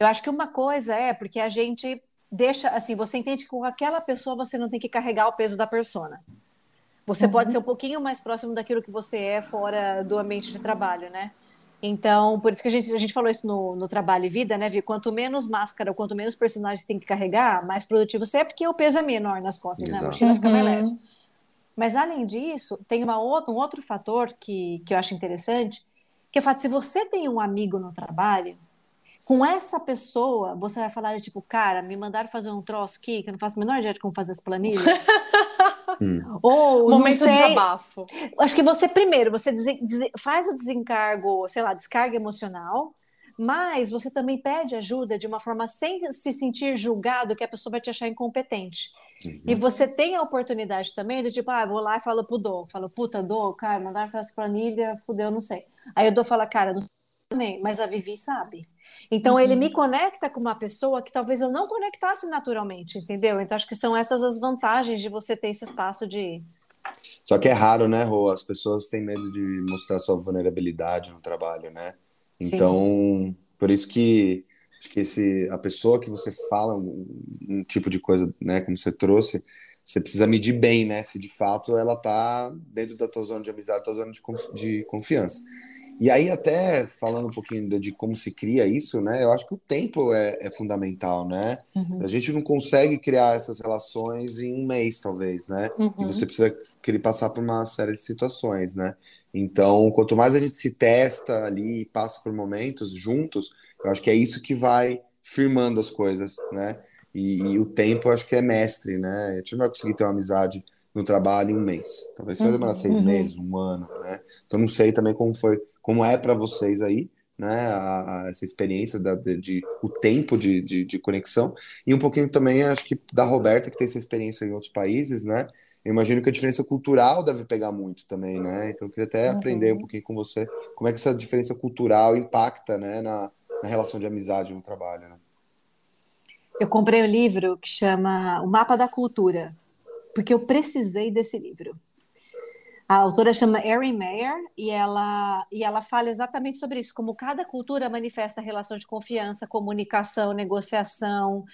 Eu acho que uma coisa é porque a gente deixa, assim, você entende que com aquela pessoa você não tem que carregar o peso da persona. Você uhum. pode ser um pouquinho mais próximo daquilo que você é fora do ambiente de trabalho, né? Então, por isso que a gente, a gente falou isso no, no trabalho e vida, né, Vi? Quanto menos máscara, quanto menos personagens tem que carregar, mais produtivo você é, porque o peso é menor nas costas, Exato. né? A mochila fica mais leve. Mas, além disso, tem uma outra, um outro fator que, que eu acho interessante, que é o fato de se você tem um amigo no trabalho, com essa pessoa, você vai falar, tipo, cara, me mandaram fazer um troço aqui, que eu não faço a menor ideia de como fazer as planilhas. <laughs> hum. Ou, Momento sei, de desabafo. Acho que você, primeiro, você faz o desencargo, sei lá, descarga emocional, mas você também pede ajuda de uma forma sem se sentir julgado que a pessoa vai te achar incompetente. Uhum. E você tem a oportunidade também de tipo, ah, vou lá e falo pro Dô, falo, puta, Dô, cara, mandaram fazer essa planilha, fudeu, não sei. Aí o Dô fala, cara, não sei também, mas a Vivi sabe. Então uhum. ele me conecta com uma pessoa que talvez eu não conectasse naturalmente, entendeu? Então acho que são essas as vantagens de você ter esse espaço de. Só que é raro, né, Rô? As pessoas têm medo de mostrar sua vulnerabilidade no trabalho, né? Então, Sim. por isso que acho que esse, a pessoa que você fala um, um, tipo de coisa, né, como você trouxe, você precisa medir bem, né? Se de fato ela tá dentro da tua zona de amizade, da tua zona de, de confiança. E aí, até falando um pouquinho de, de, como se cria isso, né? Eu acho que o tempo é, é fundamental, né? Uhum. A gente não consegue criar essas relações em um mês, talvez, né? Uhum. E você precisa querer passar por uma série de situações, né? Então, quanto mais a gente se testa ali e passa por momentos juntos, eu acho que é isso que vai firmando as coisas, né? E, e o tempo, eu acho que é mestre, né? A gente não vai conseguir ter uma amizade no trabalho em um mês. Talvez vai demorar seis uhum. meses, um ano, né? Então, não sei também como foi como é para vocês aí, né, a, a, essa experiência da, de, de, o tempo de, de, de, conexão e um pouquinho também acho que da Roberta que tem essa experiência em outros países, né? Eu imagino que a diferença cultural deve pegar muito também, né? Então eu queria até uhum. aprender um pouquinho com você como é que essa diferença cultural impacta, né, na, na relação de amizade no trabalho, né? Eu comprei um livro que chama O Mapa da Cultura, porque eu precisei desse livro. A autora chama Erin Meyer e ela, e ela fala exatamente sobre isso, como cada cultura manifesta relação de confiança, comunicação, negociação,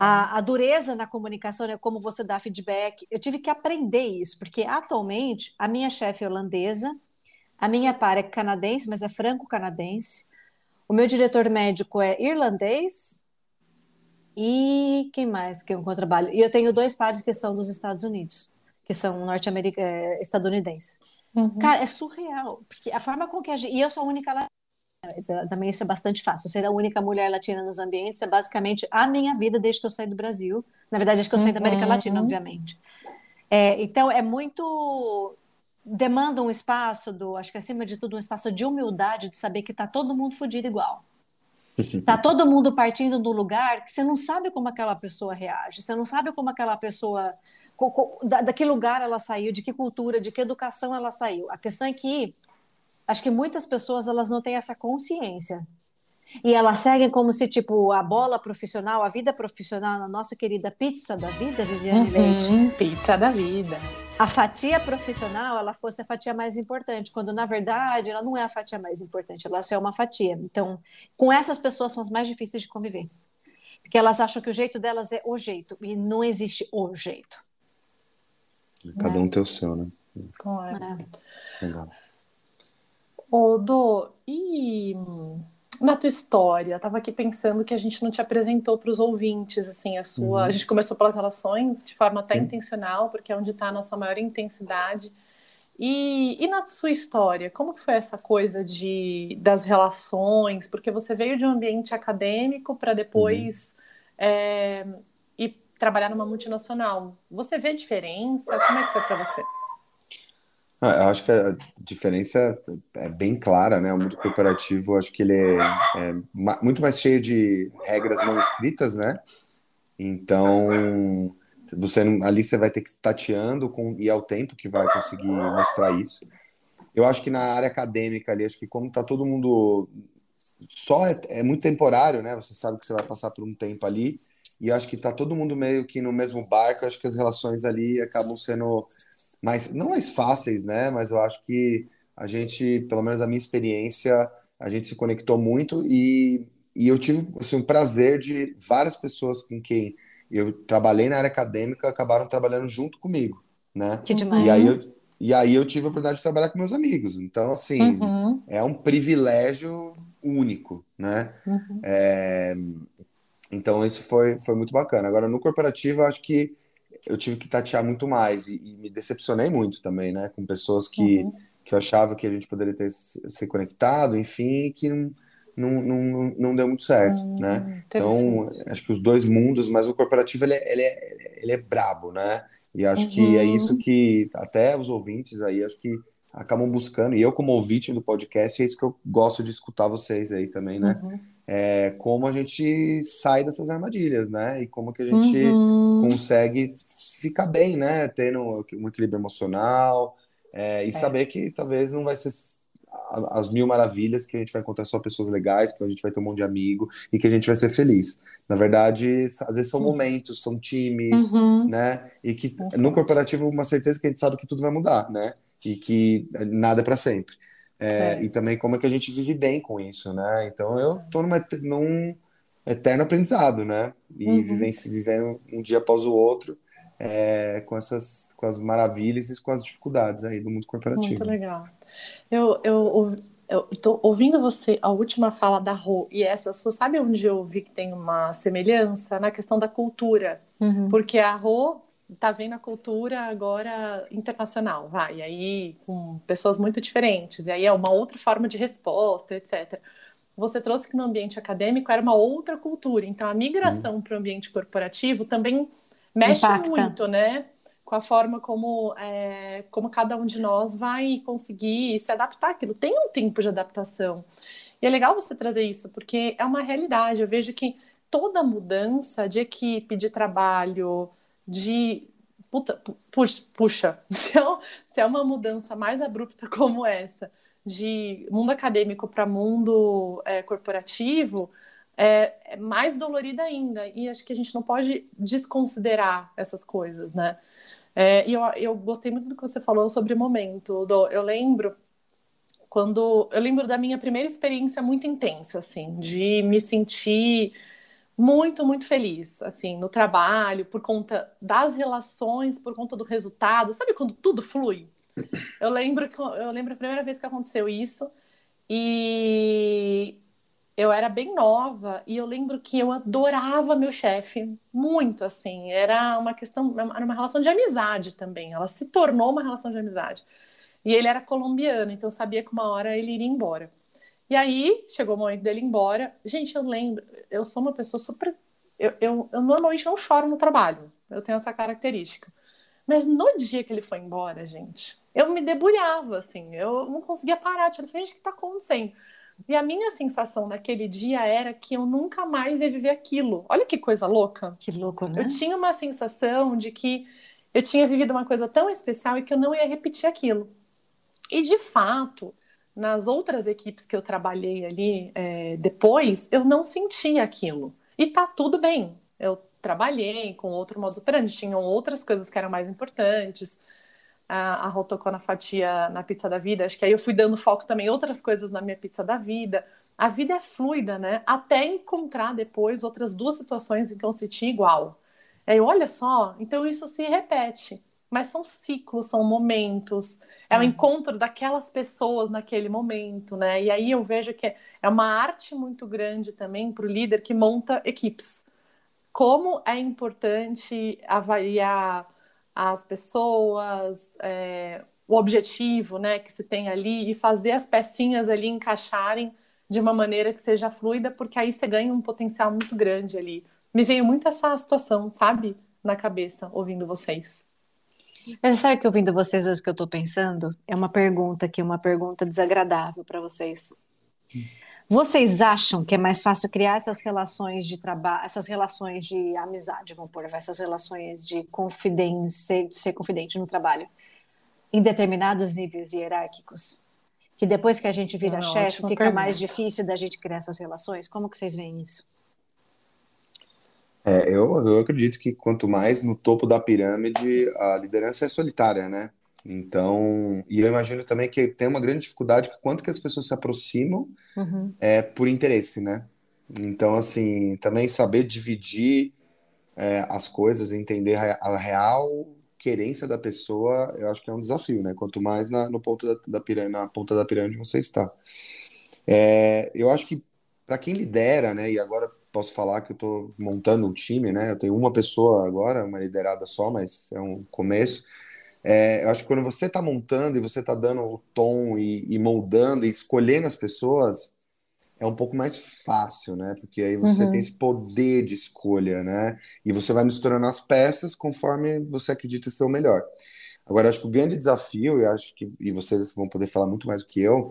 a, a, dureza na comunicação, né, como você dá feedback. Eu tive que aprender isso, porque atualmente a minha chefe é holandesa, a minha par é canadense, mas é franco-canadense, o meu diretor médico é irlandês, e quem mais que eu trabalho? E eu tenho dois pares que são dos Estados Unidos. Que são norte-estadunidenses. É, uhum. Cara, é surreal, porque a forma com que a gente. E eu sou a única lá. Também isso é bastante fácil. Ser a única mulher latina nos ambientes é basicamente a minha vida desde que eu saí do Brasil. Na verdade, desde que eu saí uhum. da América Latina, uhum. obviamente. É, então, é muito. Demanda um espaço do, acho que acima de tudo, um espaço de humildade, de saber que está todo mundo fodido igual. Tá <laughs> todo mundo partindo do lugar que você não sabe como aquela pessoa reage, você não sabe como aquela pessoa, da, da que lugar ela saiu, de que cultura, de que educação ela saiu. A questão é que acho que muitas pessoas elas não têm essa consciência e elas seguem como se, tipo, a bola profissional, a vida profissional, na nossa querida pizza da vida, Viviane uhum, Leite. Pizza da vida. A fatia profissional, ela fosse a fatia mais importante, quando na verdade ela não é a fatia mais importante, ela só é uma fatia. Então, com essas pessoas são as mais difíceis de conviver. Porque elas acham que o jeito delas é o jeito, e não existe o jeito. Cada um tem o seu, né? Claro. É. Legal. Ô, Dô, e na tua história, estava aqui pensando que a gente não te apresentou para os ouvintes, assim, a sua. Uhum. A gente começou pelas relações de forma até Sim. intencional, porque é onde está a nossa maior intensidade. E, e, na sua história, como que foi essa coisa de das relações? Porque você veio de um ambiente acadêmico para depois uhum. é, ir trabalhar numa multinacional. Você vê diferença? Como é que foi para você? Eu acho que a diferença é bem clara, né? O mundo corporativo, acho que ele é, é muito mais cheio de regras não escritas, né? Então, você ali você vai ter que ir tateando com, e é o tempo que vai conseguir mostrar isso. Eu acho que na área acadêmica ali, acho que como tá todo mundo só é, é muito temporário, né? Você sabe que você vai passar por um tempo ali e acho que tá todo mundo meio que no mesmo barco. Acho que as relações ali acabam sendo mais, não mais fáceis, né? Mas eu acho que a gente, pelo menos a minha experiência, a gente se conectou muito e, e eu tive assim, um prazer de várias pessoas com quem eu trabalhei na área acadêmica acabaram trabalhando junto comigo, né? Que demais. E aí eu, e aí eu tive a oportunidade de trabalhar com meus amigos. Então, assim, uhum. é um privilégio único, né? Uhum. É, então, isso foi, foi muito bacana. Agora, no corporativo, eu acho que eu tive que tatear muito mais e, e, me decepcionei muito também, né? Com pessoas que, uhum. que eu achava que a gente poderia ter se conectado, enfim, que não, não, não, não deu muito certo, uhum, né? Então, acho que os dois mundos, mas o corporativo, ele é, ele é, ele é brabo, né? E acho uhum. que é uhum. isso que até os ouvintes aí, acho que acabam buscando, e eu como ouvinte do podcast, é isso que eu gosto de escutar vocês aí também, né? Uhum é, como a gente sai dessas armadilhas, né? E como que a gente uhum. consegue ficar bem, né? Tendo um equilíbrio emocional é, e é. saber que talvez não vai ser as mil maravilhas que a gente vai encontrar só pessoas legais, que a gente vai ter um monte de amigo e que a gente vai ser feliz. Na verdade, às vezes são momentos, são times, uhum. né? E que no corporativo uma certeza que a gente sabe que tudo vai mudar, né? E que nada é para sempre. É, é. E também como é que a gente vive bem com isso, né? Então eu tô numa, num eterno aprendizado, né? E uhum. vivendo um dia após o outro é, com essas com as maravilhas e com as dificuldades aí do mundo corporativo. Muito legal. Eu, eu, eu tô ouvindo você, a última fala da Rô e essa sua, sabe onde eu vi que tem uma semelhança? Na questão da cultura. Uhum. Porque a Rô tá vendo a cultura agora internacional, vai, e aí com pessoas muito diferentes, e aí é uma outra forma de resposta, etc. Você trouxe que no ambiente acadêmico era uma outra cultura, então a migração uhum. para o ambiente corporativo também mexe Impacta. muito, né? Com a forma como, é, como cada um de nós vai conseguir se adaptar aquilo. Tem um tempo de adaptação. E é legal você trazer isso, porque é uma realidade. Eu vejo que toda mudança de equipe, de trabalho, de puta, puxa, puxa <laughs> se, é, se é uma mudança mais abrupta como essa, de mundo acadêmico para mundo é, corporativo, é, é, mais dolorida ainda. E acho que a gente não pode desconsiderar essas coisas, né? É, e eu, eu gostei muito do que você falou sobre o momento. Do, eu lembro quando eu lembro da minha primeira experiência muito intensa, assim, de me sentir muito, muito feliz, assim, no trabalho, por conta das relações, por conta do resultado. Sabe quando tudo flui? Eu lembro que eu lembro a primeira vez que aconteceu isso e eu era bem nova e eu lembro que eu adorava meu chefe muito, assim. Era uma questão, era uma relação de amizade também. Ela se tornou uma relação de amizade. E ele era colombiano, então eu sabia que uma hora ele iria embora. E aí chegou o momento dele ir embora. Gente, eu lembro, eu sou uma pessoa super. Eu, eu, eu normalmente não choro no trabalho. Eu tenho essa característica. Mas no dia que ele foi embora, gente, eu me debulhava, assim. Eu não conseguia parar. Falei, gente, o que está acontecendo? E a minha sensação naquele dia era que eu nunca mais ia viver aquilo. Olha que coisa louca. Que louco, né? Eu tinha uma sensação de que eu tinha vivido uma coisa tão especial e que eu não ia repetir aquilo. E de fato, nas outras equipes que eu trabalhei ali é, depois, eu não sentia aquilo. E tá tudo bem. Eu trabalhei com outro modo operandi, tinham outras coisas que eram mais importantes a, a Rô tocou na fatia na pizza da vida, acho que aí eu fui dando foco também em outras coisas na minha pizza da vida. A vida é fluida, né? Até encontrar depois outras duas situações em que eu senti igual. Aí, olha só, então isso se repete. Mas são ciclos, são momentos, é o uhum. encontro daquelas pessoas naquele momento, né? E aí eu vejo que é uma arte muito grande também para o líder que monta equipes. Como é importante avaliar as pessoas, é, o objetivo né, que se tem ali e fazer as pecinhas ali encaixarem de uma maneira que seja fluida, porque aí você ganha um potencial muito grande ali. Me veio muito essa situação, sabe, na cabeça, ouvindo vocês. Mas sabe que ouvindo vocês hoje que eu estou pensando? É uma pergunta aqui, uma pergunta desagradável para vocês. Vocês acham que é mais fácil criar essas relações de trabalho, essas relações de amizade, vamos pôr, essas relações de confidência, de ser confidente no trabalho, em determinados níveis hierárquicos? Que depois que a gente vira chefe, fica pergunta. mais difícil da gente criar essas relações? Como que vocês veem isso? É, eu, eu acredito que quanto mais no topo da pirâmide, a liderança é solitária, né? Então, e eu imagino também que tem uma grande dificuldade que quanto que as pessoas se aproximam uhum. é por interesse, né? Então, assim, também saber dividir é, as coisas, entender a real querência da pessoa, eu acho que é um desafio, né? Quanto mais na, no ponto da, da pirâmide, na ponta da pirâmide você está. É, eu acho que para quem lidera, né? E agora posso falar que eu estou montando um time, né? Eu tenho uma pessoa agora, uma liderada só, mas é um começo. É, eu acho que quando você está montando e você está dando o tom e, e, moldando e escolhendo as pessoas, é um pouco mais fácil, né? Porque aí você uhum. tem esse poder de escolha, né? E você vai misturando as peças conforme você acredita ser o melhor. Agora, acho que o grande desafio, e acho que e vocês vão poder falar muito mais do que eu,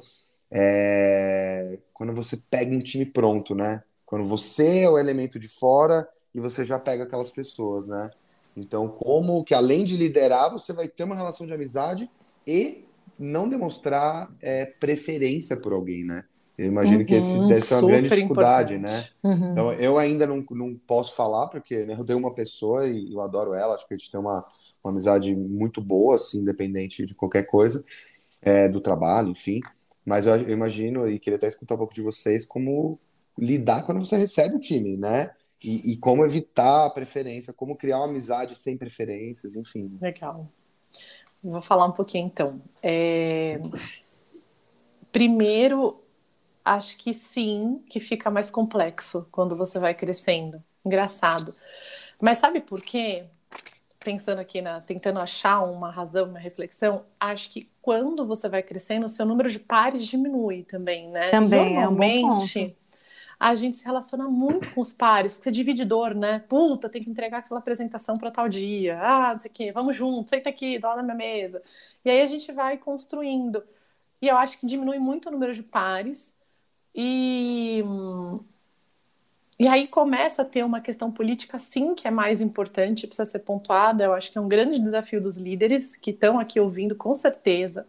é quando você pega um time pronto, né? Quando você é o elemento de fora e você já pega aquelas pessoas, né? Então, como que além de liderar, você vai ter uma relação de amizade e não demonstrar é, preferência por alguém, né? Eu imagino uhum, que esse uhum, deve ser uma grande dificuldade, importante. né? Uhum. Então, eu ainda não, não posso falar, porque né, eu tenho uma pessoa e eu adoro ela, acho que a gente tem uma, uma amizade muito boa, assim, independente de qualquer coisa, é, do trabalho, enfim. Mas eu, imagino, e queria até escutar um pouco de vocês, como lidar quando você recebe o time, né? E, e, como evitar a preferência, como criar uma amizade sem preferências, enfim. Legal. Vou falar um pouquinho então. É... Primeiro, acho que sim, que fica mais complexo quando você vai crescendo. Engraçado. Mas sabe por quê? Pensando aqui, na, tentando achar uma razão, uma reflexão, acho que quando você vai crescendo, o seu número de pares diminui também, né? Também Normalmente, é um a gente se relaciona muito com os pares, porque você é divididor, né? Puta, tem que entregar aquela apresentação para tal dia. Ah, não sei o quê, vamos juntos, senta aqui, dá lá na minha mesa. E aí a gente vai construindo. E eu acho que diminui muito o número de pares. E, e aí começa a ter uma questão política, sim, que é mais importante, precisa ser pontuada. Eu acho que é um grande desafio dos líderes que estão aqui ouvindo, com certeza.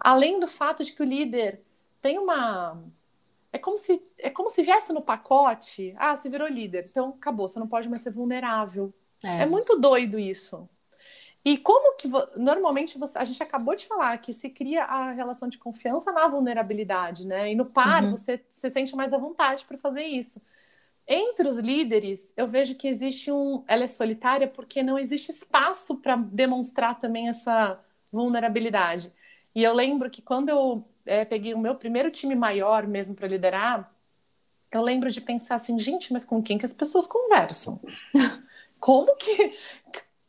Além do fato de que o líder tem uma é como se é como se viesse no pacote, ah, você virou líder, então acabou, você não pode mais ser vulnerável. É, é muito doido isso. E como que normalmente você, a gente acabou de falar que se cria a relação de confiança na vulnerabilidade, né? E no par uhum. você se sente mais à vontade para fazer isso. Entre os líderes, eu vejo que existe um, ela é solitária porque não existe espaço para demonstrar também essa vulnerabilidade. E eu lembro que quando eu é, peguei o meu primeiro time maior mesmo para liderar, eu lembro de pensar assim, gente, mas com quem que as pessoas conversam? <laughs> Como que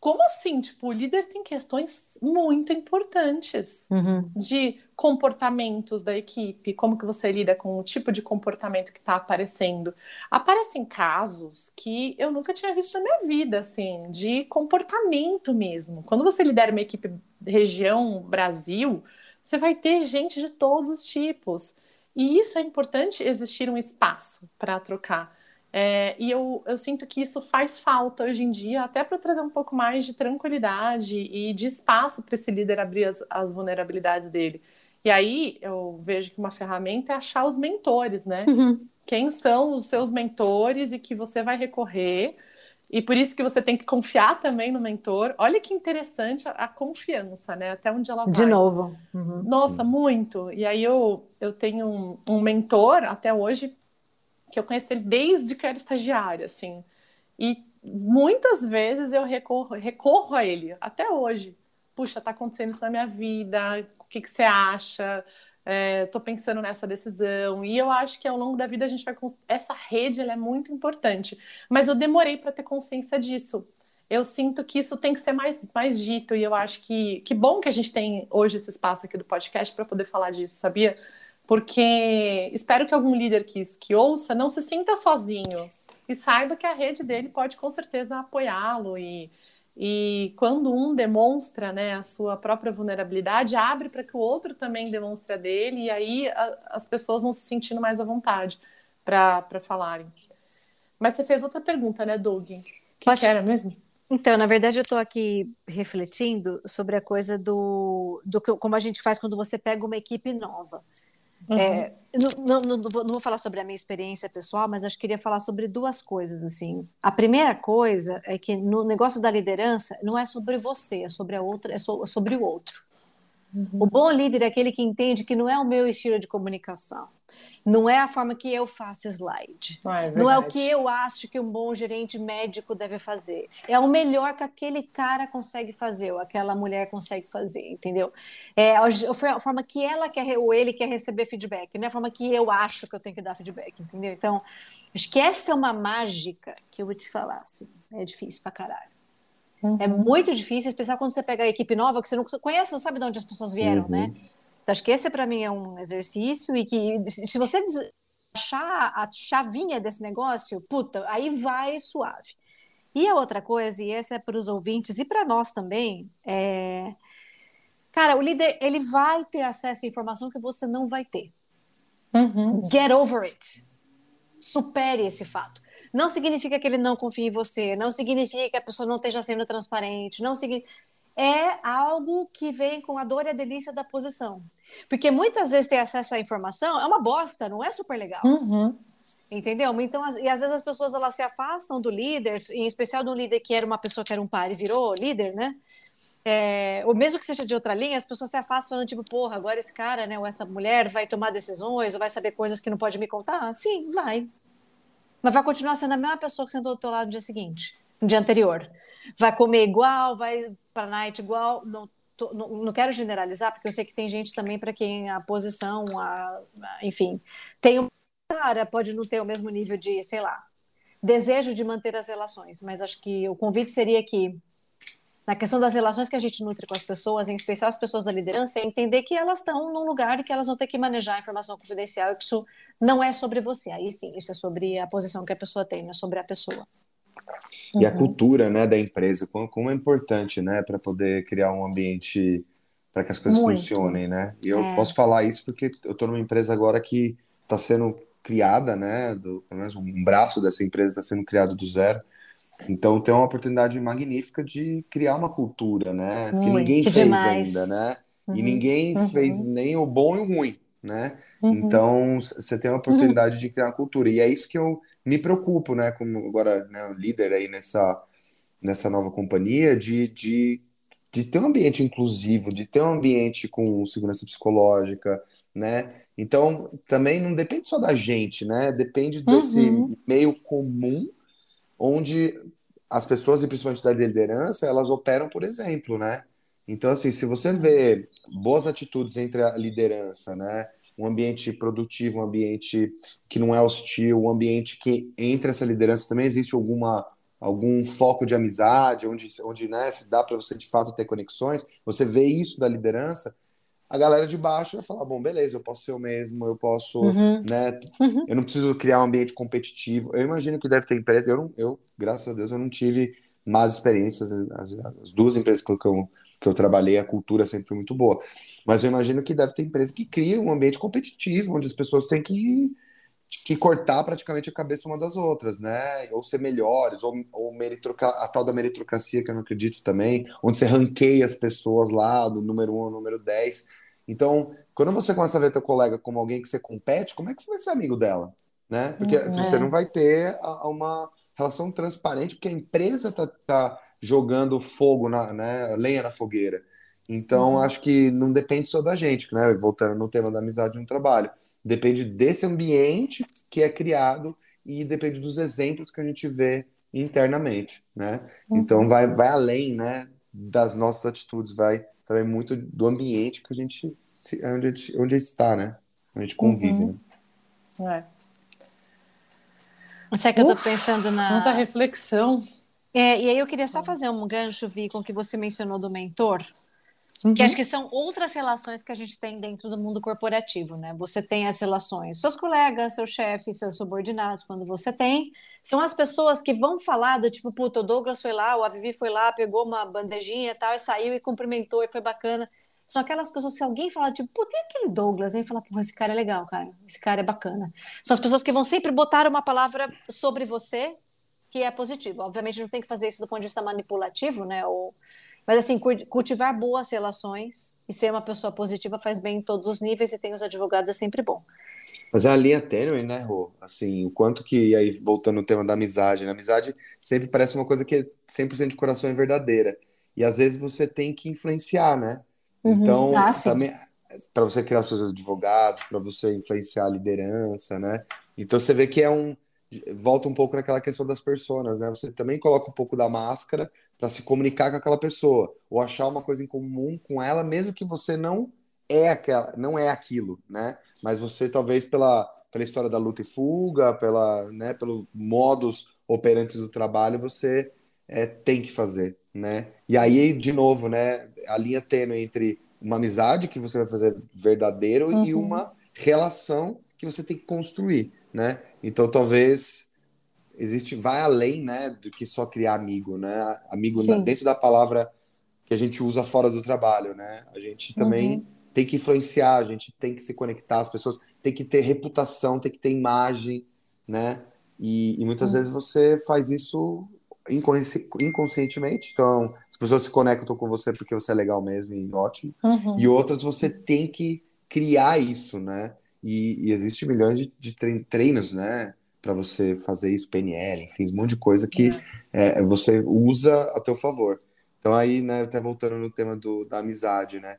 como assim? Tipo, o líder tem questões muito importantes Uhum. de comportamentos da equipe, como que você lida com o tipo de comportamento que está aparecendo. Aparecem casos que eu nunca tinha visto na minha vida, assim, de comportamento mesmo. Quando você lidera uma equipe região Brasil, você vai ter gente de todos os tipos. E isso é importante existir um espaço para trocar. É, e eu, eu sinto que isso faz falta hoje em dia, até para trazer um pouco mais de tranquilidade e de espaço para esse líder abrir as, as vulnerabilidades dele. E aí eu vejo que uma ferramenta é achar os mentores, né? Uhum. Quem são os seus mentores e que você vai recorrer. E por isso que você tem que confiar também no mentor. Olha que interessante a, a confiança, né? Até onde ela vai. De novo. Uhum. Nossa, muito. E aí eu, eu tenho um, um mentor até hoje que eu conheço ele desde que eu era estagiária, assim. E muitas vezes eu recorro, recorro a ele, até hoje. Puxa, tá acontecendo isso na minha vida, o que, que você acha? É, tô pensando nessa decisão. E eu acho que ao longo da vida a gente vai. Essa rede ela é muito importante. Mas eu demorei para ter consciência disso. Eu sinto que isso tem que ser mais, mais dito, e eu acho que que bom que a gente tem hoje esse espaço aqui do podcast para poder falar disso, sabia? Porque espero que algum líder que, que ouça não se sinta sozinho e saiba que a rede dele pode com certeza apoiá-lo e, e quando um demonstra né, a sua própria vulnerabilidade, abre para que o outro também demonstre a dele e aí a, as pessoas vão se sentindo mais à vontade para falarem. Mas você fez outra pergunta, né, Doug? Que, que era mesmo? Então, na verdade, eu estou aqui refletindo sobre a coisa do, do que, como a gente faz quando você pega uma equipe nova. Uhum. É, não, não, não, vou, não, vou, falar sobre a minha experiência pessoal, mas acho que queria falar sobre duas coisas assim. A primeira coisa é que no negócio da liderança não é sobre você, é sobre a outra, é, so, é sobre o outro. Uhum. O bom líder é aquele que entende que não é o meu estilo de comunicação. Não é a forma que eu faço slide. Não é, não é, o que eu acho que um bom gerente médico deve fazer. É o melhor que aquele cara consegue fazer, ou aquela mulher consegue fazer, entendeu? É a forma que ela quer, ou ele quer receber feedback, não é a forma que eu acho que eu tenho que dar feedback, entendeu? Então, acho que essa é uma mágica que eu vou te falar, assim. É difícil pra caralho. Uhum. É muito difícil, especialmente quando você pega a equipe nova que você não conhece, não sabe de onde as pessoas vieram, né? uhum. né? Então, acho que esse para mim é um exercício e que se você achar a chavinha desse negócio, puta, aí vai suave. E a outra coisa, e essa é para os ouvintes e para nós também, é... Cara, o líder, ele vai ter acesso à informação que você não vai ter. Uhum. Get over it. Supere esse fato. Não significa que ele não confie em você, não significa que a pessoa não esteja sendo transparente, não significa. É algo que vem com a dor e a delícia da posição. Porque muitas vezes ter acesso à informação é uma bosta, não é super legal. Uhum. Entendeu? Então, e às vezes as pessoas elas se afastam do líder, em especial do líder que era uma pessoa que era um par e virou líder, né? É, ou mesmo que seja de outra linha, as pessoas se afastam falando, tipo, porra, agora esse cara, né, ou essa mulher vai tomar decisões, ou vai saber coisas que não pode me contar? Sim, vai. Mas vai continuar sendo a mesma pessoa que sentou do teu lado no dia seguinte, no dia anterior. Vai comer igual, vai night igual. Não, tô, não, não, quero generalizar, porque eu sei que tem gente também para quem a posição, a, a, enfim, tem um cara pode não ter o mesmo nível de, sei lá, desejo de manter as relações, mas acho que o convite seria que na questão das relações que a gente nutre com as pessoas, em especial as pessoas da liderança, é entender que elas estão num lugar e que elas vão ter que manejar a informação confidencial e que isso não é sobre você. Aí sim, isso é sobre a posição que a pessoa tem, não é sobre a pessoa. E uhum. a cultura, né, da empresa, como, como é importante, né, para poder criar um ambiente para que as coisas Muito. funcionem, né? E eu é. posso falar isso porque eu estou numa empresa agora que está sendo criada, né, do, pelo menos um braço dessa empresa está sendo criado do zero. Então tem uma oportunidade magnífica de criar uma cultura, né? Muito, que ninguém que fez demais. ainda, né? Uhum, E ninguém uhum. fez nem o bom e o ruim, né? Uhum. Então você tem a oportunidade de criar uma cultura. E é isso que eu me preocupo, né? Como agora né, líder aí nessa, nessa nova companhia, de, de, de ter um ambiente inclusivo, de ter um ambiente com segurança psicológica, né? Então também não depende só da gente, né? Depende desse Uhum. meio comum onde as pessoas, e principalmente da liderança, elas operam por exemplo, né? Então, assim, se você vê boas atitudes entre a liderança, né? Um ambiente produtivo, um ambiente que não é hostil, um ambiente que entre essa liderança também existe alguma algum foco de amizade, onde, onde né, dá para você de fato ter conexões, você vê isso da liderança, a galera de baixo vai falar, bom, beleza, eu posso ser o mesmo, eu posso, uhum. né, uhum. eu não preciso criar um ambiente competitivo. Eu imagino que deve ter empresa, eu, não, eu graças a Deus, eu não tive más experiências, as, as duas empresas que eu, que eu trabalhei, a cultura sempre foi muito boa. Mas eu imagino que deve ter empresa que cria um ambiente competitivo, onde as pessoas têm que, que cortar praticamente a cabeça uma das outras, né? Ou ser melhores, ou, ou a tal da meritocracia, que eu não acredito também, onde você ranqueia as pessoas lá, do número 1 um ao número 10. Então, quando você começa a ver teu colega como alguém que você compete, como é que você vai ser amigo dela? Né? Porque uhum, você é. não vai ter uma relação transparente, porque a empresa está tá jogando fogo, na, né, lenha na fogueira. Então, uhum. acho que não depende só da gente, né? Voltando no tema da amizade no trabalho. Depende desse ambiente que é criado e depende dos exemplos que a gente vê internamente, né? Uhum. Então, vai, vai além, né, das nossas atitudes, vai também muito do ambiente que a gente, onde a gente, onde a gente está, né? Onde a gente convive, uhum. né? É. Você é que Uf, eu tô pensando na. Muita reflexão. É, e aí eu queria só fazer um gancho, Vi, com o que você mencionou do mentor. Uhum. Que acho que são outras relações que a gente tem dentro do mundo corporativo, né? Você tem as relações, seus colegas, seu chefe, seus subordinados, quando você tem, são as pessoas que vão falar do tipo, puta, o Douglas foi lá, o Avivi foi lá, pegou uma bandejinha e tal, e saiu e cumprimentou e foi bacana. São aquelas pessoas que alguém fala, tipo, pô, tem aquele Douglas, hein? Fala, pô, esse cara é legal, cara. Esse cara é bacana. São as pessoas que vão sempre botar uma palavra sobre você que é positivo. Obviamente, não tem que fazer isso do ponto de vista manipulativo, né? Ou... Mas, assim, cultivar boas relações e ser uma pessoa positiva faz bem em todos os níveis e tem os advogados é sempre bom. Mas é a linha tênue, né, Rô? Assim, o quanto que, aí voltando no tema da amizade, né? A amizade sempre parece uma coisa que é 100% de coração e verdadeira. E às vezes você tem que influenciar, né? Uhum. Então, ah, também para você criar seus advogados, para você influenciar a liderança, né? Então você vê que é um volta um pouco naquela questão das pessoas, né? Você também coloca um pouco da máscara para se comunicar com aquela pessoa ou achar uma coisa em comum com ela, mesmo que você não é aquela, não é aquilo, né? Mas você talvez pela pela história da luta e fuga, pela, né, pelo modus operantes do trabalho, você é, tem que fazer, né? E aí, de novo, né, a linha tênue entre uma amizade que você vai fazer verdadeiro uhum. e uma relação que você tem que construir, né? Então, talvez existe vai além, né, do que só criar amigo, né? Amigo na, dentro da palavra que a gente usa fora do trabalho, né? A gente também uhum. tem que influenciar, a gente tem que se conectar, as pessoas tem que ter reputação, tem que ter imagem, né? E, e muitas uhum. vezes você faz isso inconsci inconscientemente. Então, as pessoas se conectam com você porque você é legal mesmo e ótimo. Uhum. E outras você tem que criar isso, né? E, e existe milhões de, de treinos, né? Para você fazer isso, PNL, enfim, um monte de coisa que é. É, você usa a teu favor. Então aí, né, até voltando no tema do, da amizade, né?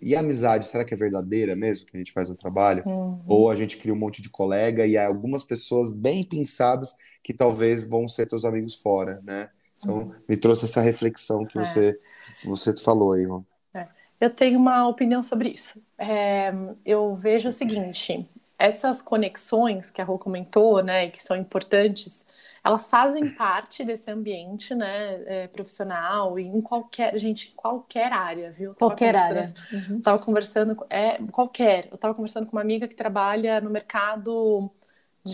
E a amizade, será que é verdadeira mesmo que a gente faz no trabalho? Uhum. Ou a gente cria um monte de colega e há algumas pessoas bem pensadas que talvez vão ser teus amigos fora, né? Então, uhum. me trouxe essa reflexão que é. você, você falou aí, irmão. É. Eu tenho uma opinião sobre isso. É, eu vejo o seguinte: essas conexões que a Rô comentou, né, que são importantes, elas fazem parte desse ambiente, né, é, profissional e em qualquer, gente, qualquer área, viu? Qualquer área. Uhum. Tava conversando, é, qualquer. Eu tava conversando com uma amiga que trabalha no mercado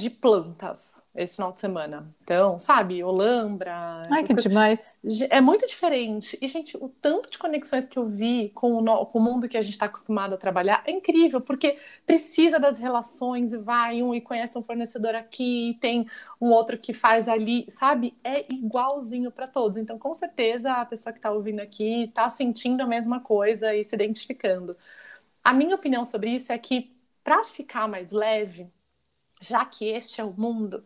de plantas esse final de semana. Então, sabe, Olambra. Ai, que coisas... demais. É muito diferente. E, gente, o tanto de conexões que eu vi com o, no... com o mundo que a gente está acostumado a trabalhar é incrível, porque precisa das relações e vai um e conhece um fornecedor aqui, tem um outro que faz ali, sabe? É igualzinho para todos. Então, com certeza, a pessoa que está ouvindo aqui está sentindo a mesma coisa e se identificando. A minha opinião sobre isso é que, para ficar mais leve, já que este é o mundo,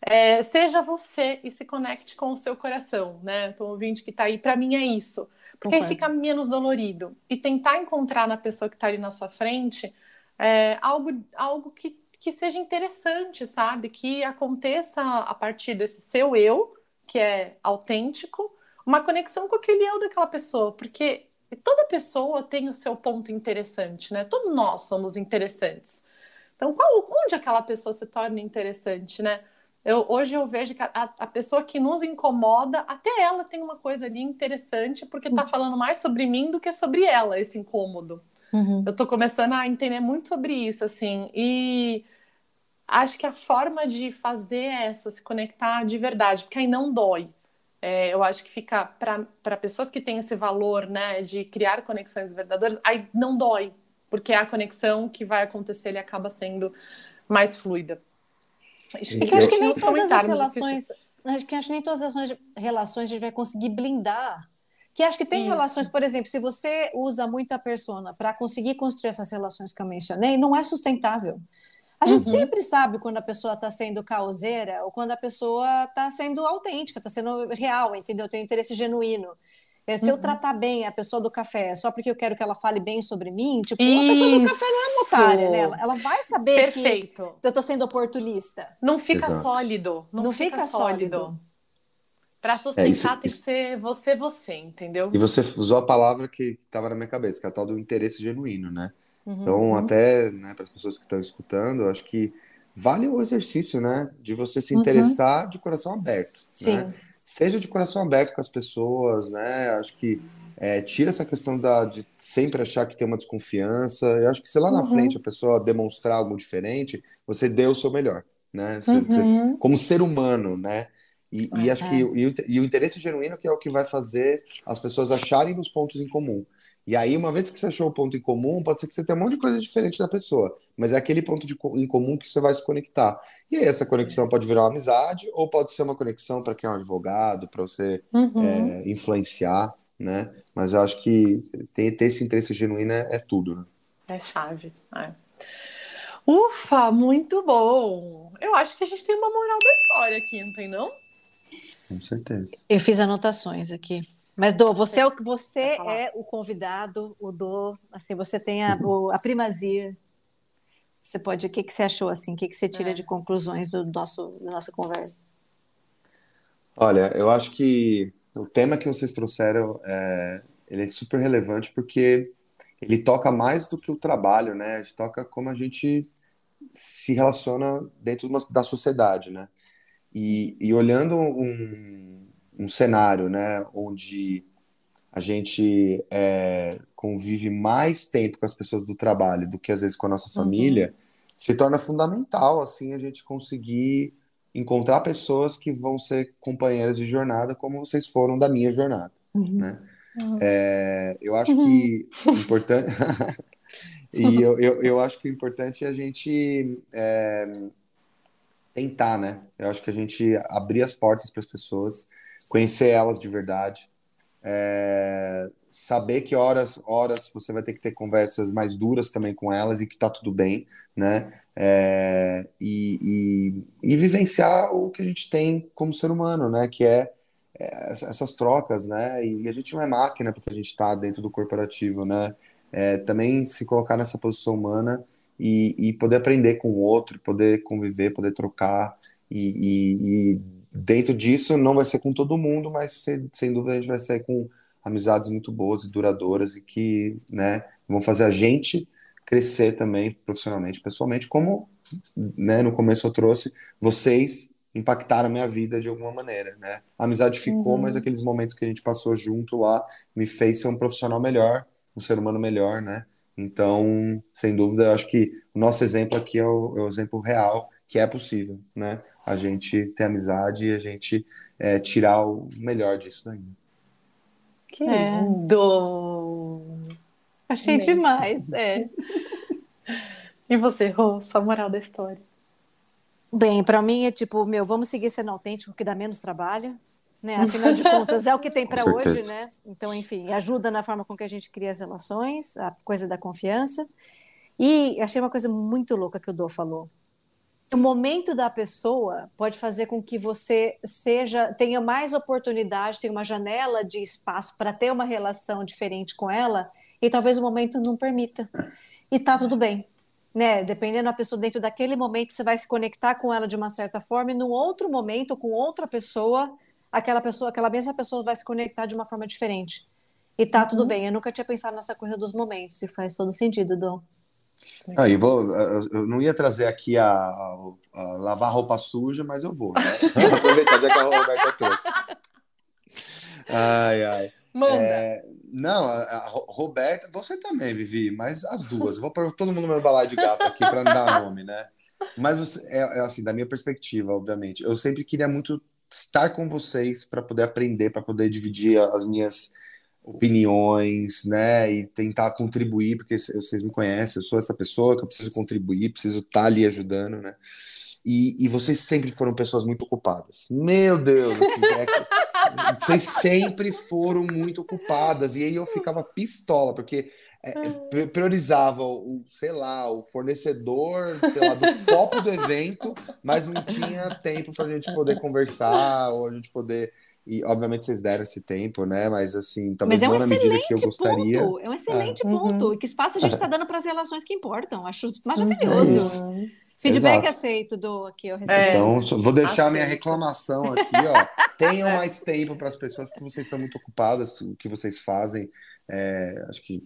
é, seja você e se conecte com o seu coração, né? Então, ouvinte que está aí, para mim é isso. Porque aí fica menos dolorido. E tentar encontrar na pessoa que está ali na sua frente é, algo, algo que, que seja interessante, sabe? Que aconteça a partir desse seu eu, que é autêntico, uma conexão com aquele eu daquela pessoa. Porque toda pessoa tem o seu ponto interessante, né? Todos nós somos interessantes. Então, qual, onde aquela pessoa se torna interessante, né? Eu, hoje eu vejo que a, a, pessoa que nos incomoda, até ela tem uma coisa ali interessante, porque está falando mais sobre mim do que sobre ela, esse incômodo. Uhum. Eu estou começando a entender muito sobre isso, assim, e acho que a forma de fazer é essa, se conectar de verdade, porque aí não dói. É, eu acho que fica para pessoas que têm esse valor, né, de criar conexões verdadeiras, aí não dói, porque é a conexão que vai acontecer ele acaba sendo mais fluida. Acho que, acho que nem todas as relações, acho que, acho que nem todas as relações a gente vai conseguir blindar. Que acho que tem Isso. relações, por exemplo, se você usa muito a persona para conseguir construir essas relações que eu mencionei, não é sustentável. A gente uhum. sempre sabe quando a pessoa está sendo causeira ou quando a pessoa está sendo autêntica, está sendo real, entendeu? Tem um interesse genuíno. É, se uhum. eu tratar bem a pessoa do café só porque eu quero que ela fale bem sobre mim, tipo, Isso. a pessoa do café não é otária, né? Ela, ela vai saber Perfeito. que eu tô sendo oportunista. Não fica Exato. sólido. Não, não fica, fica, sólido. sólido. Para sustentar é, isso, tem que ser você, você, entendeu? E você usou a palavra que estava na minha cabeça, que é a tal do interesse genuíno, né? Uhum, então, uhum. até né, para as pessoas que estão escutando, acho que vale o exercício, né? De você se uhum. interessar uhum. de coração aberto. Sim. Né? Seja de coração aberto com as pessoas, né? Acho que é, tira essa questão da, de sempre achar que tem uma desconfiança. Eu acho que se lá na uhum. frente a pessoa demonstrar algo diferente, você deu o seu melhor, né? Você, uhum. você, como ser humano, né? E, e acho que e o, e o interesse genuíno que é o que vai fazer as pessoas acharem os pontos em comum. E aí, uma vez que você achou o ponto em comum, pode ser que você tenha um monte de coisa diferente da pessoa, mas é aquele ponto de, em comum que você vai se conectar. E aí, essa conexão pode virar uma amizade, ou pode ser uma conexão para quem é um advogado, para você uhum. é, influenciar, né? Mas eu acho que ter, ter esse interesse genuíno é, é tudo, né? É chave. É. Ufa, muito bom! Eu acho que a gente tem uma moral da história aqui, não tem não? Com certeza. Eu fiz anotações aqui. Mas, Dô, você, é o, você é o convidado, o Dô, assim, você tem a, a primazia. Você pode, o que, que você achou, assim, o que, que você tira é. de conclusões do nosso, da nossa conversa? Olha, eu acho que o tema que vocês trouxeram, é, ele é super relevante porque ele toca mais do que o trabalho, né? A gente toca como a gente se relaciona dentro da sociedade, né? E, e olhando um, um cenário, né, onde a gente é, convive mais tempo com as pessoas do trabalho do que às vezes com a nossa família, uhum. se torna fundamental assim a gente conseguir encontrar pessoas que vão ser companheiras de jornada como vocês foram da minha jornada, uhum. né? Uhum. É, eu acho que <laughs> importante <laughs> e eu, eu, eu, acho que o importante é a gente é, tentar, né? Eu acho que a gente abrir as portas para as pessoas conhecer elas de verdade, é, saber que horas, horas você vai ter que ter conversas mais duras também com elas e que tá tudo bem, né? É, e, e, e, vivenciar o que a gente tem como ser humano, né? Que é, é essas trocas, né? E a gente não é máquina porque a gente está dentro do corporativo, né? É, também se colocar nessa posição humana e, e, poder aprender com o outro, poder conviver, poder trocar e, e dentro disso não vai ser com todo mundo, mas sem, sem dúvida a gente vai sair com amizades muito boas e duradouras e que, né, vão fazer a gente crescer também profissionalmente, pessoalmente, como, né, no começo eu trouxe, vocês impactaram a minha vida de alguma maneira, né? A amizade ficou, uhum. mas aqueles momentos que a gente passou junto lá me fez ser um profissional melhor, um ser humano melhor, né? Então, sem dúvida, eu acho que o nosso exemplo aqui é o, é o exemplo real que é possível, né? a gente ter amizade e a gente é, tirar o melhor disso daí. Que é. lindo! Achei Mesmo. demais, é. e você, Rô, sua moral da história? Bem, para mim é tipo, meu, vamos seguir sendo autêntico, que dá menos trabalho, né? Afinal de contas, é o que tem para hoje, né? Então, enfim, ajuda na forma com que a gente cria as relações, a coisa da confiança. E achei uma coisa muito louca que o Dô falou o momento da pessoa pode fazer com que você seja tenha mais oportunidade, tenha uma janela de espaço para ter uma relação diferente com ela e talvez o momento não permita. E tá tudo bem. Né? Dependendo da pessoa dentro daquele momento, você vai se conectar com ela de uma certa forma e num outro momento com outra pessoa, aquela pessoa, aquela mesma pessoa vai se conectar de uma forma diferente. E tá tudo bem. Eu nunca tinha pensado nessa coisa dos momentos, e faz todo sentido, Dom. Aí ah, vou, eu não ia trazer aqui a, a, a lavar roupa suja, mas eu vou. Né? <laughs> Aproveitar já que a Roberta trouxe. Ai, ai. Manda. É, não, a, a, Roberta, você também, Vivi, mas as duas. vou pôr todo mundo no meu balaio de gato aqui para não dar nome, né? Mas você, é, é, assim, da minha perspectiva, obviamente. Eu sempre queria muito estar com vocês para poder aprender, para poder dividir as minhas opiniões, né, e tentar contribuir, porque vocês me conhecem, eu sou essa pessoa que eu preciso contribuir, preciso estar ali ajudando, né, e, e vocês sempre foram pessoas muito ocupadas. Meu Deus, assim, é vocês sempre foram muito ocupadas, e aí eu ficava pistola, porque é, é priorizava o, sei lá, o fornecedor, sei lá, do copo do evento, mas não tinha tempo para a gente poder conversar, ou a gente poder e, obviamente, vocês deram esse tempo, né? Mas, assim, talvez Mas é um não na medida que eu gostaria. Ponto. É um excelente é. ponto. Uhum. E que espaço a gente está dando para as relações que importam. Acho maravilhoso. Uhum. Feedback Exato. aceito do aqui, eu recebi. Então, vou deixar a minha reclamação aqui, ó. Tenham <laughs> mais tempo para as pessoas, porque vocês são muito ocupadas, o que vocês fazem. É, acho, que,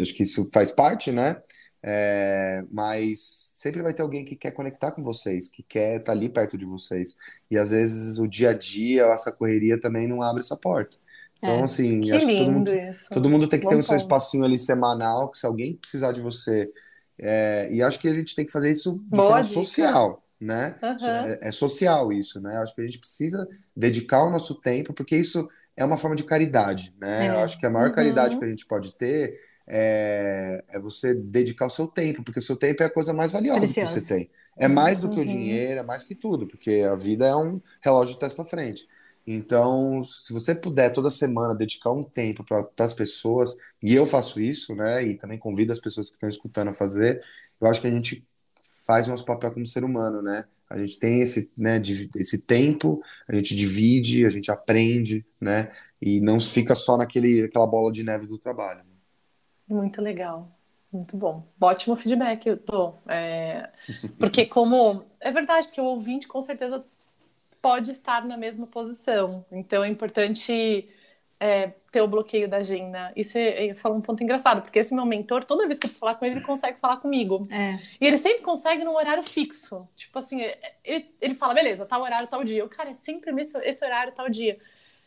acho que isso faz parte, né? É, mas sempre vai ter alguém que quer conectar com vocês, que quer estar tá ali perto de vocês. E às vezes o dia a dia, essa correria também não abre essa porta. Então, é, assim, que acho que todo mundo, isso. todo mundo tem que Bom ter o seu espacinho ali semanal, que se alguém precisar de você. É, e acho que a gente tem que fazer isso de Boa forma dica. social, né? Uhum. É, é, social isso, né? Acho que a gente precisa dedicar o nosso tempo, porque isso é uma forma de caridade, né? É. Eu acho que a maior uhum. caridade que a gente pode ter é, é, você dedicar o seu tempo, porque o seu tempo é a coisa mais valiosa Precioso. que você tem. É mais do que uhum. o dinheiro, é mais que tudo, porque a vida é um relógio de trás para frente. Então, se você puder toda semana dedicar um tempo para as pessoas, e eu faço isso, né? E também convido as pessoas que estão escutando a fazer, eu acho que a gente faz nosso papel como ser humano, né? A gente tem esse, né, esse tempo, a gente divide, a gente aprende, né? E não fica só naquele, aquela bola de neve do trabalho. Muito legal. Muito bom. Ótimo feedback, eu tô. É... Porque como. É verdade, porque o ouvinte com certeza pode estar na mesma posição. Então é importante é, ter o bloqueio da agenda. E você falou um ponto engraçado, porque esse meu mentor, toda vez que eu preciso falar com ele, ele consegue falar comigo. É. E ele sempre consegue num horário fixo. Tipo assim, ele, ele fala, beleza, tal horário, tal dia. Eu, cara, é sempre esse, esse horário, tal dia.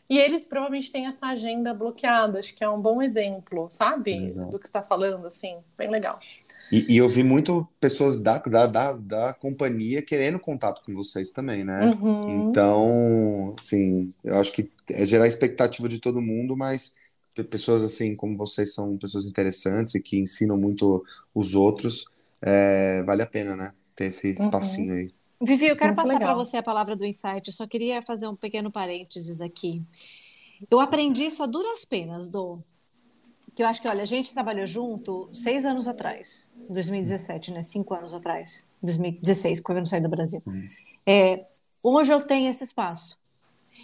E eles provavelmente têm essa agenda bloqueada, acho que é um bom exemplo, sabe? Exato. Do que está falando, assim, bem legal. E, e, eu vi muito pessoas da, da, da, da, companhia querendo contato com vocês também, né? Uhum. Então, assim, eu acho que é gerar expectativa de todo mundo, mas pessoas assim como vocês são pessoas interessantes e que ensinam muito os outros, é, vale a pena, né? Ter esse uhum. espacinho uhum. aí. Vivi, eu quero Muito passar para você a palavra do insight. Só queria fazer um pequeno parênteses aqui. Eu aprendi isso a duras penas, do que eu acho que, olha, a gente trabalhou junto seis anos atrás, 2017, né? Cinco anos atrás, 2016, quando eu saí do Brasil. É, hoje eu tenho esse espaço.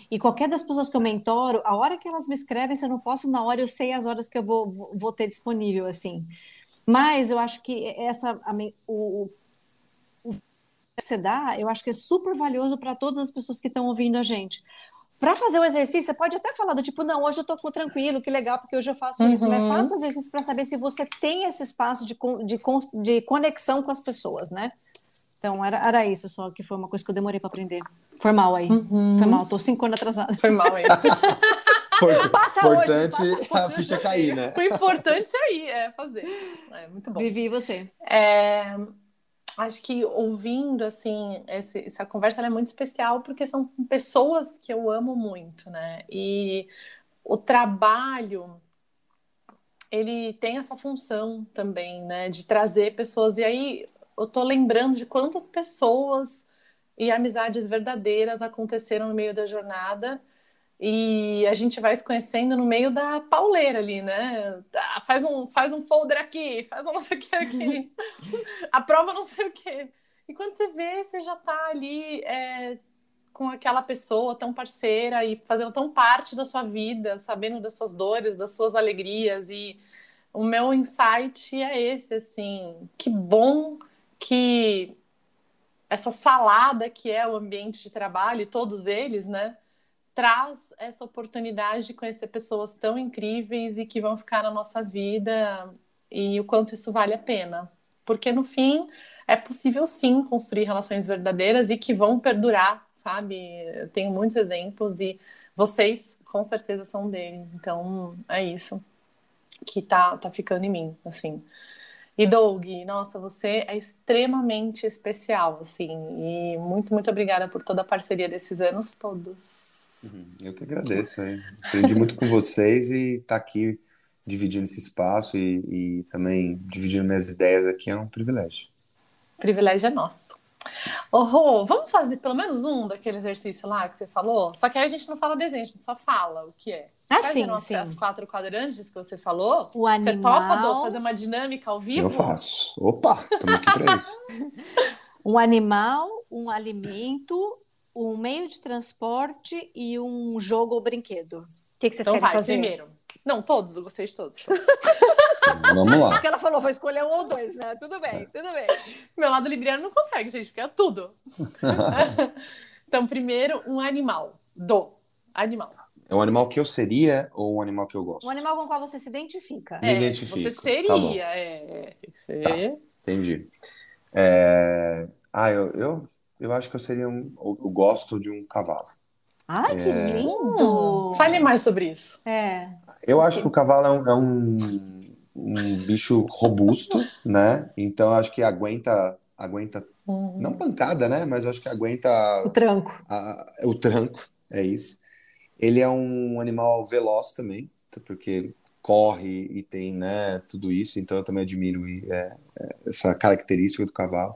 E qualquer das pessoas que eu mentoro, a hora que elas me escrevem, se eu não posso, na hora eu sei as horas que eu vou, vou ter disponível, assim. Mas eu acho que essa, a, o, você dá, eu acho que é super valioso para todas as pessoas que estão ouvindo a gente. Para fazer o exercício, você pode até falar do tipo, não, hoje eu estou tranquilo, que legal, porque hoje eu faço uhum. isso. Mas uhum. faça o exercício para saber se você tem esse espaço de, de, de conexão com as pessoas, né? Então, era, era isso só, que foi uma coisa que eu demorei para aprender. Foi mal aí. Uhum. Foi mal, tô cinco anos atrasada. Foi mal aí. <laughs> passa importante hoje, passa a ficha cair, né? O importante é aí, é fazer. É muito bom. Vivi, você? É, acho que ouvindo assim esse, essa conversa é muito especial porque são pessoas que eu amo muito, né? E o trabalho ele tem essa função também, né, de trazer pessoas. E aí eu tô lembrando de quantas pessoas e amizades verdadeiras aconteceram no meio da jornada e a gente vai se conhecendo no meio da pauleira ali, né? Ah, faz um, faz um folder aqui, faz um não sei o que aqui, <laughs> a prova não sei o que. E quando você vê, você já tá ali é, com aquela pessoa tão parceira e fazendo tão parte da sua vida, sabendo das suas dores, das suas alegrias. E o meu insight é esse, assim, que bom que essa salada que é o ambiente de trabalho, e todos eles, né? Traz essa oportunidade de conhecer pessoas tão incríveis e que vão ficar na nossa vida e o quanto isso vale a pena. Porque no fim é possível sim construir relações verdadeiras e que vão perdurar, sabe? Eu tenho muitos exemplos e vocês com certeza são deles. Então é isso que tá, tá ficando em mim, assim. E Doug, nossa, você é extremamente especial, assim, e muito, muito obrigada por toda a parceria desses anos todos. Uhum, eu que agradeço, hein? <laughs> aprendi muito com vocês e estar tá aqui dividindo esse espaço e, e também dividindo minhas ideias aqui é um privilégio. O privilégio é nosso. Ô, Rô, vamos fazer pelo menos um daquele exercício lá que você falou? Só que aí a gente não fala desenho, a gente só fala o que é. Ah, Faz sim, sim. As quatro quadrantes que você falou. O animal... Você topa, Dô, fazer uma dinâmica ao vivo? Eu faço. Opa, estamos aqui para isso. <laughs> um animal, um alimento, um meio de transporte e um jogo ou brinquedo. O que, que vocês então querem vai, fazer? primeiro. Não, todos, eu gostei de todos. <laughs> Vamos lá. Porque ela falou, vou escolher um ou dois, né? Tudo bem, tudo bem. Meu lado libriano não consegue, gente, porque é tudo. <laughs> então, primeiro, um animal. Do. Animal. É um animal que eu seria ou um animal que eu gosto? Um animal com o qual você se identifica. Me é, identifica. Você seria, tá é, tem que ser. Tá, entendi. É... Ah, eu, eu, eu acho que eu seria um. Eu gosto de um cavalo. Ai, que é... lindo! Fale mais sobre isso. É. Eu acho que o cavalo é um, é um, um bicho robusto, né? Então acho que aguenta, aguenta uhum. não pancada, né? Mas acho que aguenta o tranco. A, o tranco, é isso. Ele é um animal veloz também, porque corre e tem, né, tudo isso. Então eu também admiro é, é, essa característica do cavalo.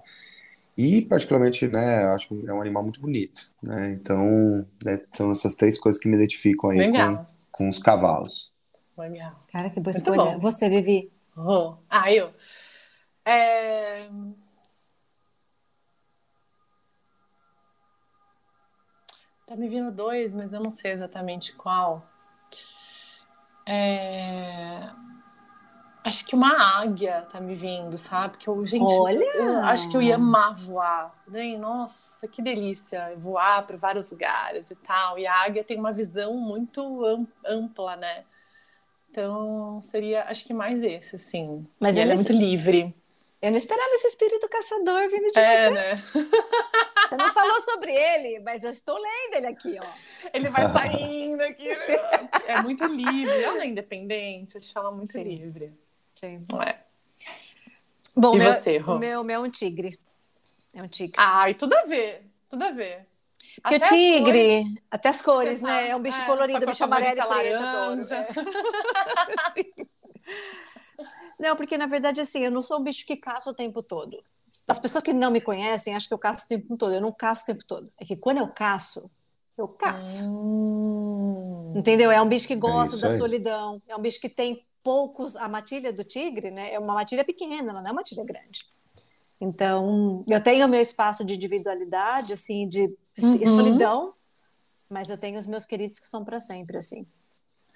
E, particularmente, né, acho que é um animal muito bonito, né? Então, né, são essas três coisas que me identificam aí com, com os cavalos. Legal. Cara, que boa muito escolha. Bom. Você, Vivi? Oh. Ah, eu? É... Tá me vindo dois, mas eu não sei exatamente qual. É... Acho que uma águia tá me vindo, sabe? Que eu, gente, Olha! Eu acho que eu ia amar voar. Né? Nossa, que delícia voar para vários lugares e tal. E a águia tem uma visão muito ampla, né? Então seria, acho que mais esse, assim. Mas ele é muito livre. Eu não esperava esse espírito caçador vindo de é, você. Né? Você não falou sobre ele, mas eu estou lendo ele aqui, ó. Ele vai <laughs> saindo aqui. é muito livre. Ela é independente, a gente fala muito Sim. livre. Sim. Não é? Bom, e meu, você, Rô? O meu, meu é um tigre. É um tigre. Ai, tudo a ver. Tudo a ver. Porque até o tigre, cores, até as cores, né? É um bicho é, colorido, bicho amarelo e preto. <laughs> <laughs> Laranja. Não, porque na verdade, assim, eu não sou um bicho que caça o tempo todo. As pessoas que não me conhecem acham que eu caço o tempo todo. Eu não caço o tempo todo. É que quando eu caço, eu caço. Hum. Entendeu? É um bicho que gosta é da solidão. É um bicho que tem poucos. A matilha do tigre, né? É uma matilha pequena, ela não é uma matilha grande. Então, eu tenho o meu espaço de individualidade, assim, de uhum. solidão, mas eu tenho os meus queridos que são para sempre, assim.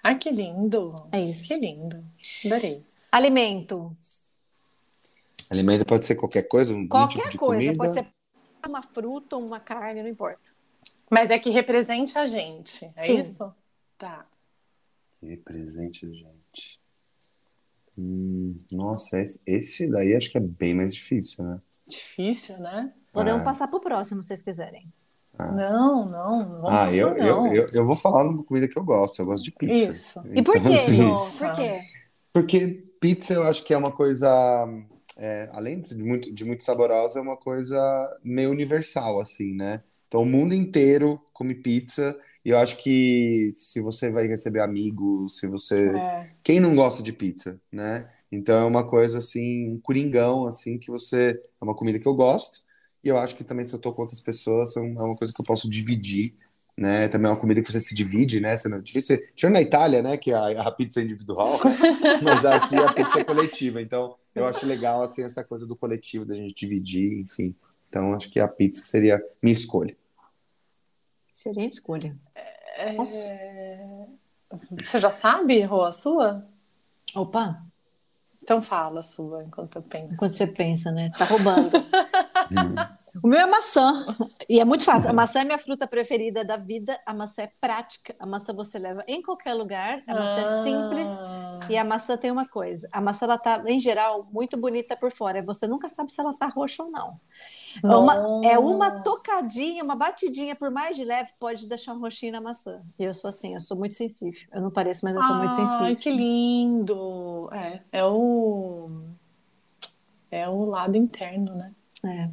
Ai, que lindo! É isso. Que lindo. Adorei. Alimento. Alimento pode ser qualquer coisa, um qualquer tipo de coisa, comida. pode ser uma fruta, uma carne, não importa. Mas é que represente a gente, é Sim. isso? Tá. Que represente a gente. Hum, nossa, esse daí acho que é bem mais difícil, né? Difícil, né? Podemos ah. passar para o próximo, se vocês quiserem. Ah. Não, não, não ah, eu, não. Eu, eu, eu, vou falar uma comida que eu gosto, eu gosto de pizza. Isso. Então, e por quê, assim, Por quê? Porque pizza eu acho que é uma coisa, é, além de muito, de muito saborosa, é uma coisa meio universal, assim, né? Então o mundo inteiro come pizza e eu acho que se você vai receber amigos, se você... É. Quem não gosta de pizza, né? Então é uma coisa assim, um coringão, assim, que você... É uma comida que eu gosto e eu acho que também se eu tô com outras pessoas, é uma coisa que eu posso dividir né? Também é uma comida que você se divide, né? Você não, difícil, tirando na Itália, né? Que a, a pizza é individual, <laughs> mas aqui a pizza é coletiva. Então, eu acho legal assim essa coisa do coletivo da gente dividir, enfim. Então, acho que a pizza seria minha escolha. Excelente escolha. É... Você já sabe, Rô, a sua? Opa! Então fala a sua enquanto eu penso. Enquanto você pensa, né? Você tá roubando. <laughs> o meu é maçã. E é muito fácil. A maçã é minha fruta preferida da vida. A maçã é prática. A maçã você leva em qualquer lugar. A maçã é simples. Ah. E a maçã tem uma coisa. A maçã, ela tá, em geral, muito bonita por fora. Você nunca sabe se ela tá roxa ou não. É uma, é uma tocadinha, uma batidinha, por mais de leve, pode deixar um roxinho na maçã. E eu sou assim, eu sou muito sensível. Eu não pareço, mas eu sou muito Ai, sensível. que lindo! É, é o é o lado interno, né? É.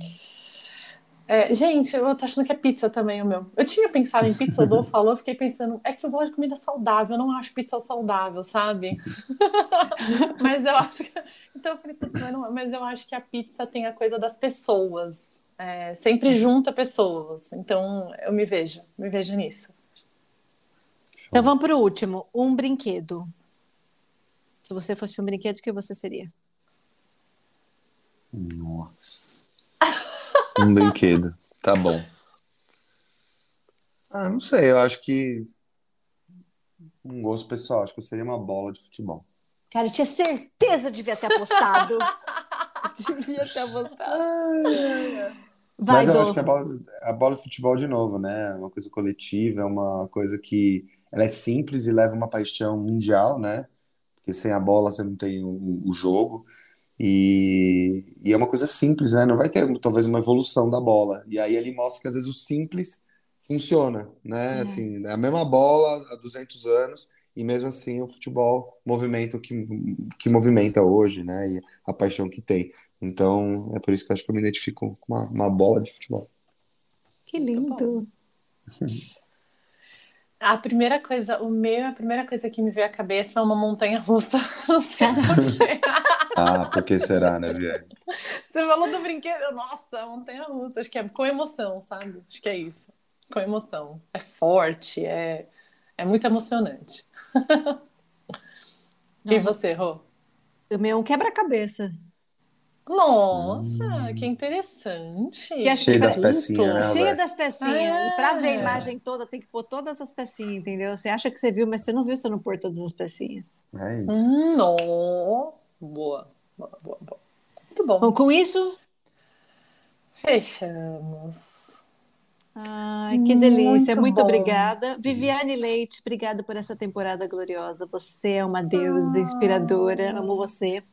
É, gente, eu tô achando que é pizza também o meu. Eu tinha pensado em pizza, o Dô <laughs> falou, fiquei pensando, é que eu gosto de comida saudável, eu não acho pizza saudável, sabe? <laughs> Mas eu acho que. Então eu falei, "Putz, mas, não- mas eu acho que a pizza tem a coisa das pessoas. é, sempre junta pessoas. Então eu me vejo, me vejo nisso. Então vamos para o último. Um brinquedo. Se você fosse um brinquedo, o que você seria? Nossa. Um brinquedo. Tá bom. Ah, não sei, eu acho que. Um gosto pessoal, acho que eu seria uma bola de futebol. Cara, eu tinha certeza de devia ter apostado. <laughs> devia ter apostado. Vai, Mas eu Dô. acho que a bola, a bola de futebol, de novo, né? É uma coisa coletiva, é uma coisa que ela é simples e leva uma paixão mundial, né? Porque sem a bola você não tem o, o jogo. E, e é uma coisa simples, né? Não vai ter talvez uma evolução da bola. E aí ele mostra que às vezes o simples funciona, né? É. Assim, é a mesma bola há 200 anos e mesmo assim o futebol movimenta o que, que movimenta hoje, né? E a paixão que tem. Então é por isso que eu acho que eu me identifico com uma, uma bola de futebol. Que lindo. A primeira coisa, o meu, a primeira coisa que me veio à cabeça é uma montanha russa. <laughs> Não sei porquê. Ah, por que será, né, Vianney? Você falou do brinquedo, nossa, montanha russa. Acho que é com emoção, sabe? Acho que é isso. Com emoção. É forte, é, é muito emocionante. <laughs> E Não. você, Rô? Meu é um quebra-cabeça. Nossa, que interessante. Que acho Cheio que das pra- pecinhas, né, Cheia Roberto? das pecinhas. E para ver a É. imagem toda, tem que pôr todas as pecinhas, entendeu? Você acha que você viu, mas você não viu se não pôr todas as pecinhas. É isso. Hum, não. Boa, boa, boa, boa. Muito bom. Bom, com isso, Fechamos. ai, que delícia. Muito Muito obrigada. Viviane Leite, obrigada por essa temporada gloriosa. Você é uma deusa inspiradora. Amo você.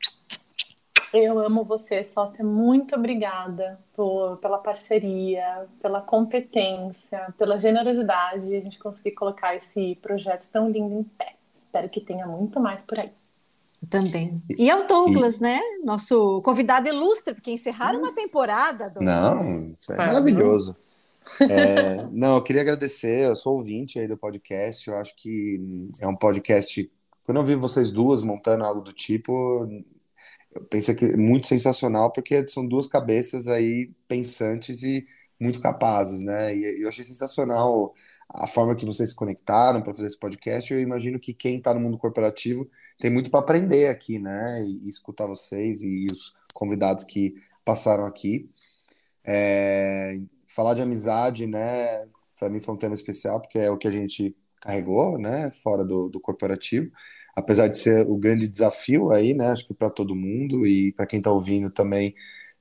Eu amo você, sócia. Muito obrigada por, pela parceria, pela competência, pela generosidade de a gente conseguir colocar esse projeto tão lindo em pé. Espero que tenha muito mais por aí. Também. E é o Douglas, né? Nosso convidado ilustre, porque encerraram uma temporada, Douglas. Não, é É, maravilhoso. É, não, eu queria agradecer, eu sou ouvinte aí do podcast, eu acho que é um podcast, quando eu vi vocês duas montando algo do tipo, eu pensei que é muito sensacional, porque são duas cabeças aí pensantes e muito capazes, né? E eu achei sensacional a forma que vocês se conectaram para fazer esse podcast. Eu imagino que quem está no mundo corporativo tem muito para aprender aqui, né? E, e escutar vocês e os convidados que passaram aqui. É, falar de amizade, né? Para mim foi um tema especial, porque é o que a gente carregou, né? Fora do, do corporativo. Apesar de ser o grande desafio aí, né? Acho que para todo mundo e para quem está ouvindo também,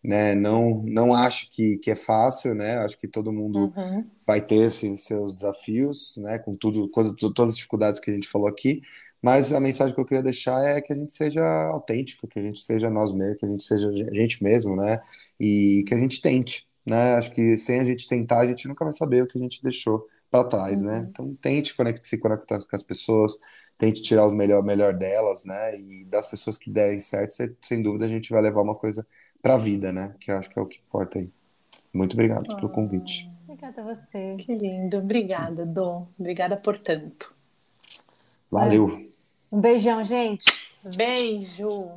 né? Não, não acho que, que é fácil, né? Acho que todo mundo Uhum. vai ter esses seus desafios, né? Com tudo, coisa- todas as dificuldades que a gente falou aqui. Mas a mensagem que eu queria deixar é que a gente seja autêntico, que a gente seja nós mesmos, que a gente seja a gente mesmo, né? E que a gente tente, né? Acho que sem a gente tentar, a gente nunca vai saber o que a gente deixou para trás, né? Uhum. Então tente conect- se conectar com as pessoas, tente tirar o melhor, melhor delas, né? E das pessoas que derem certo, sem- sem dúvida a gente vai levar uma coisa para a vida, né? Que eu acho que é o que importa aí. Muito obrigado pelo convite. Obrigada a você. Que lindo. Obrigada, Dom. Obrigada por tanto. Valeu! Um beijão, gente. Beijo.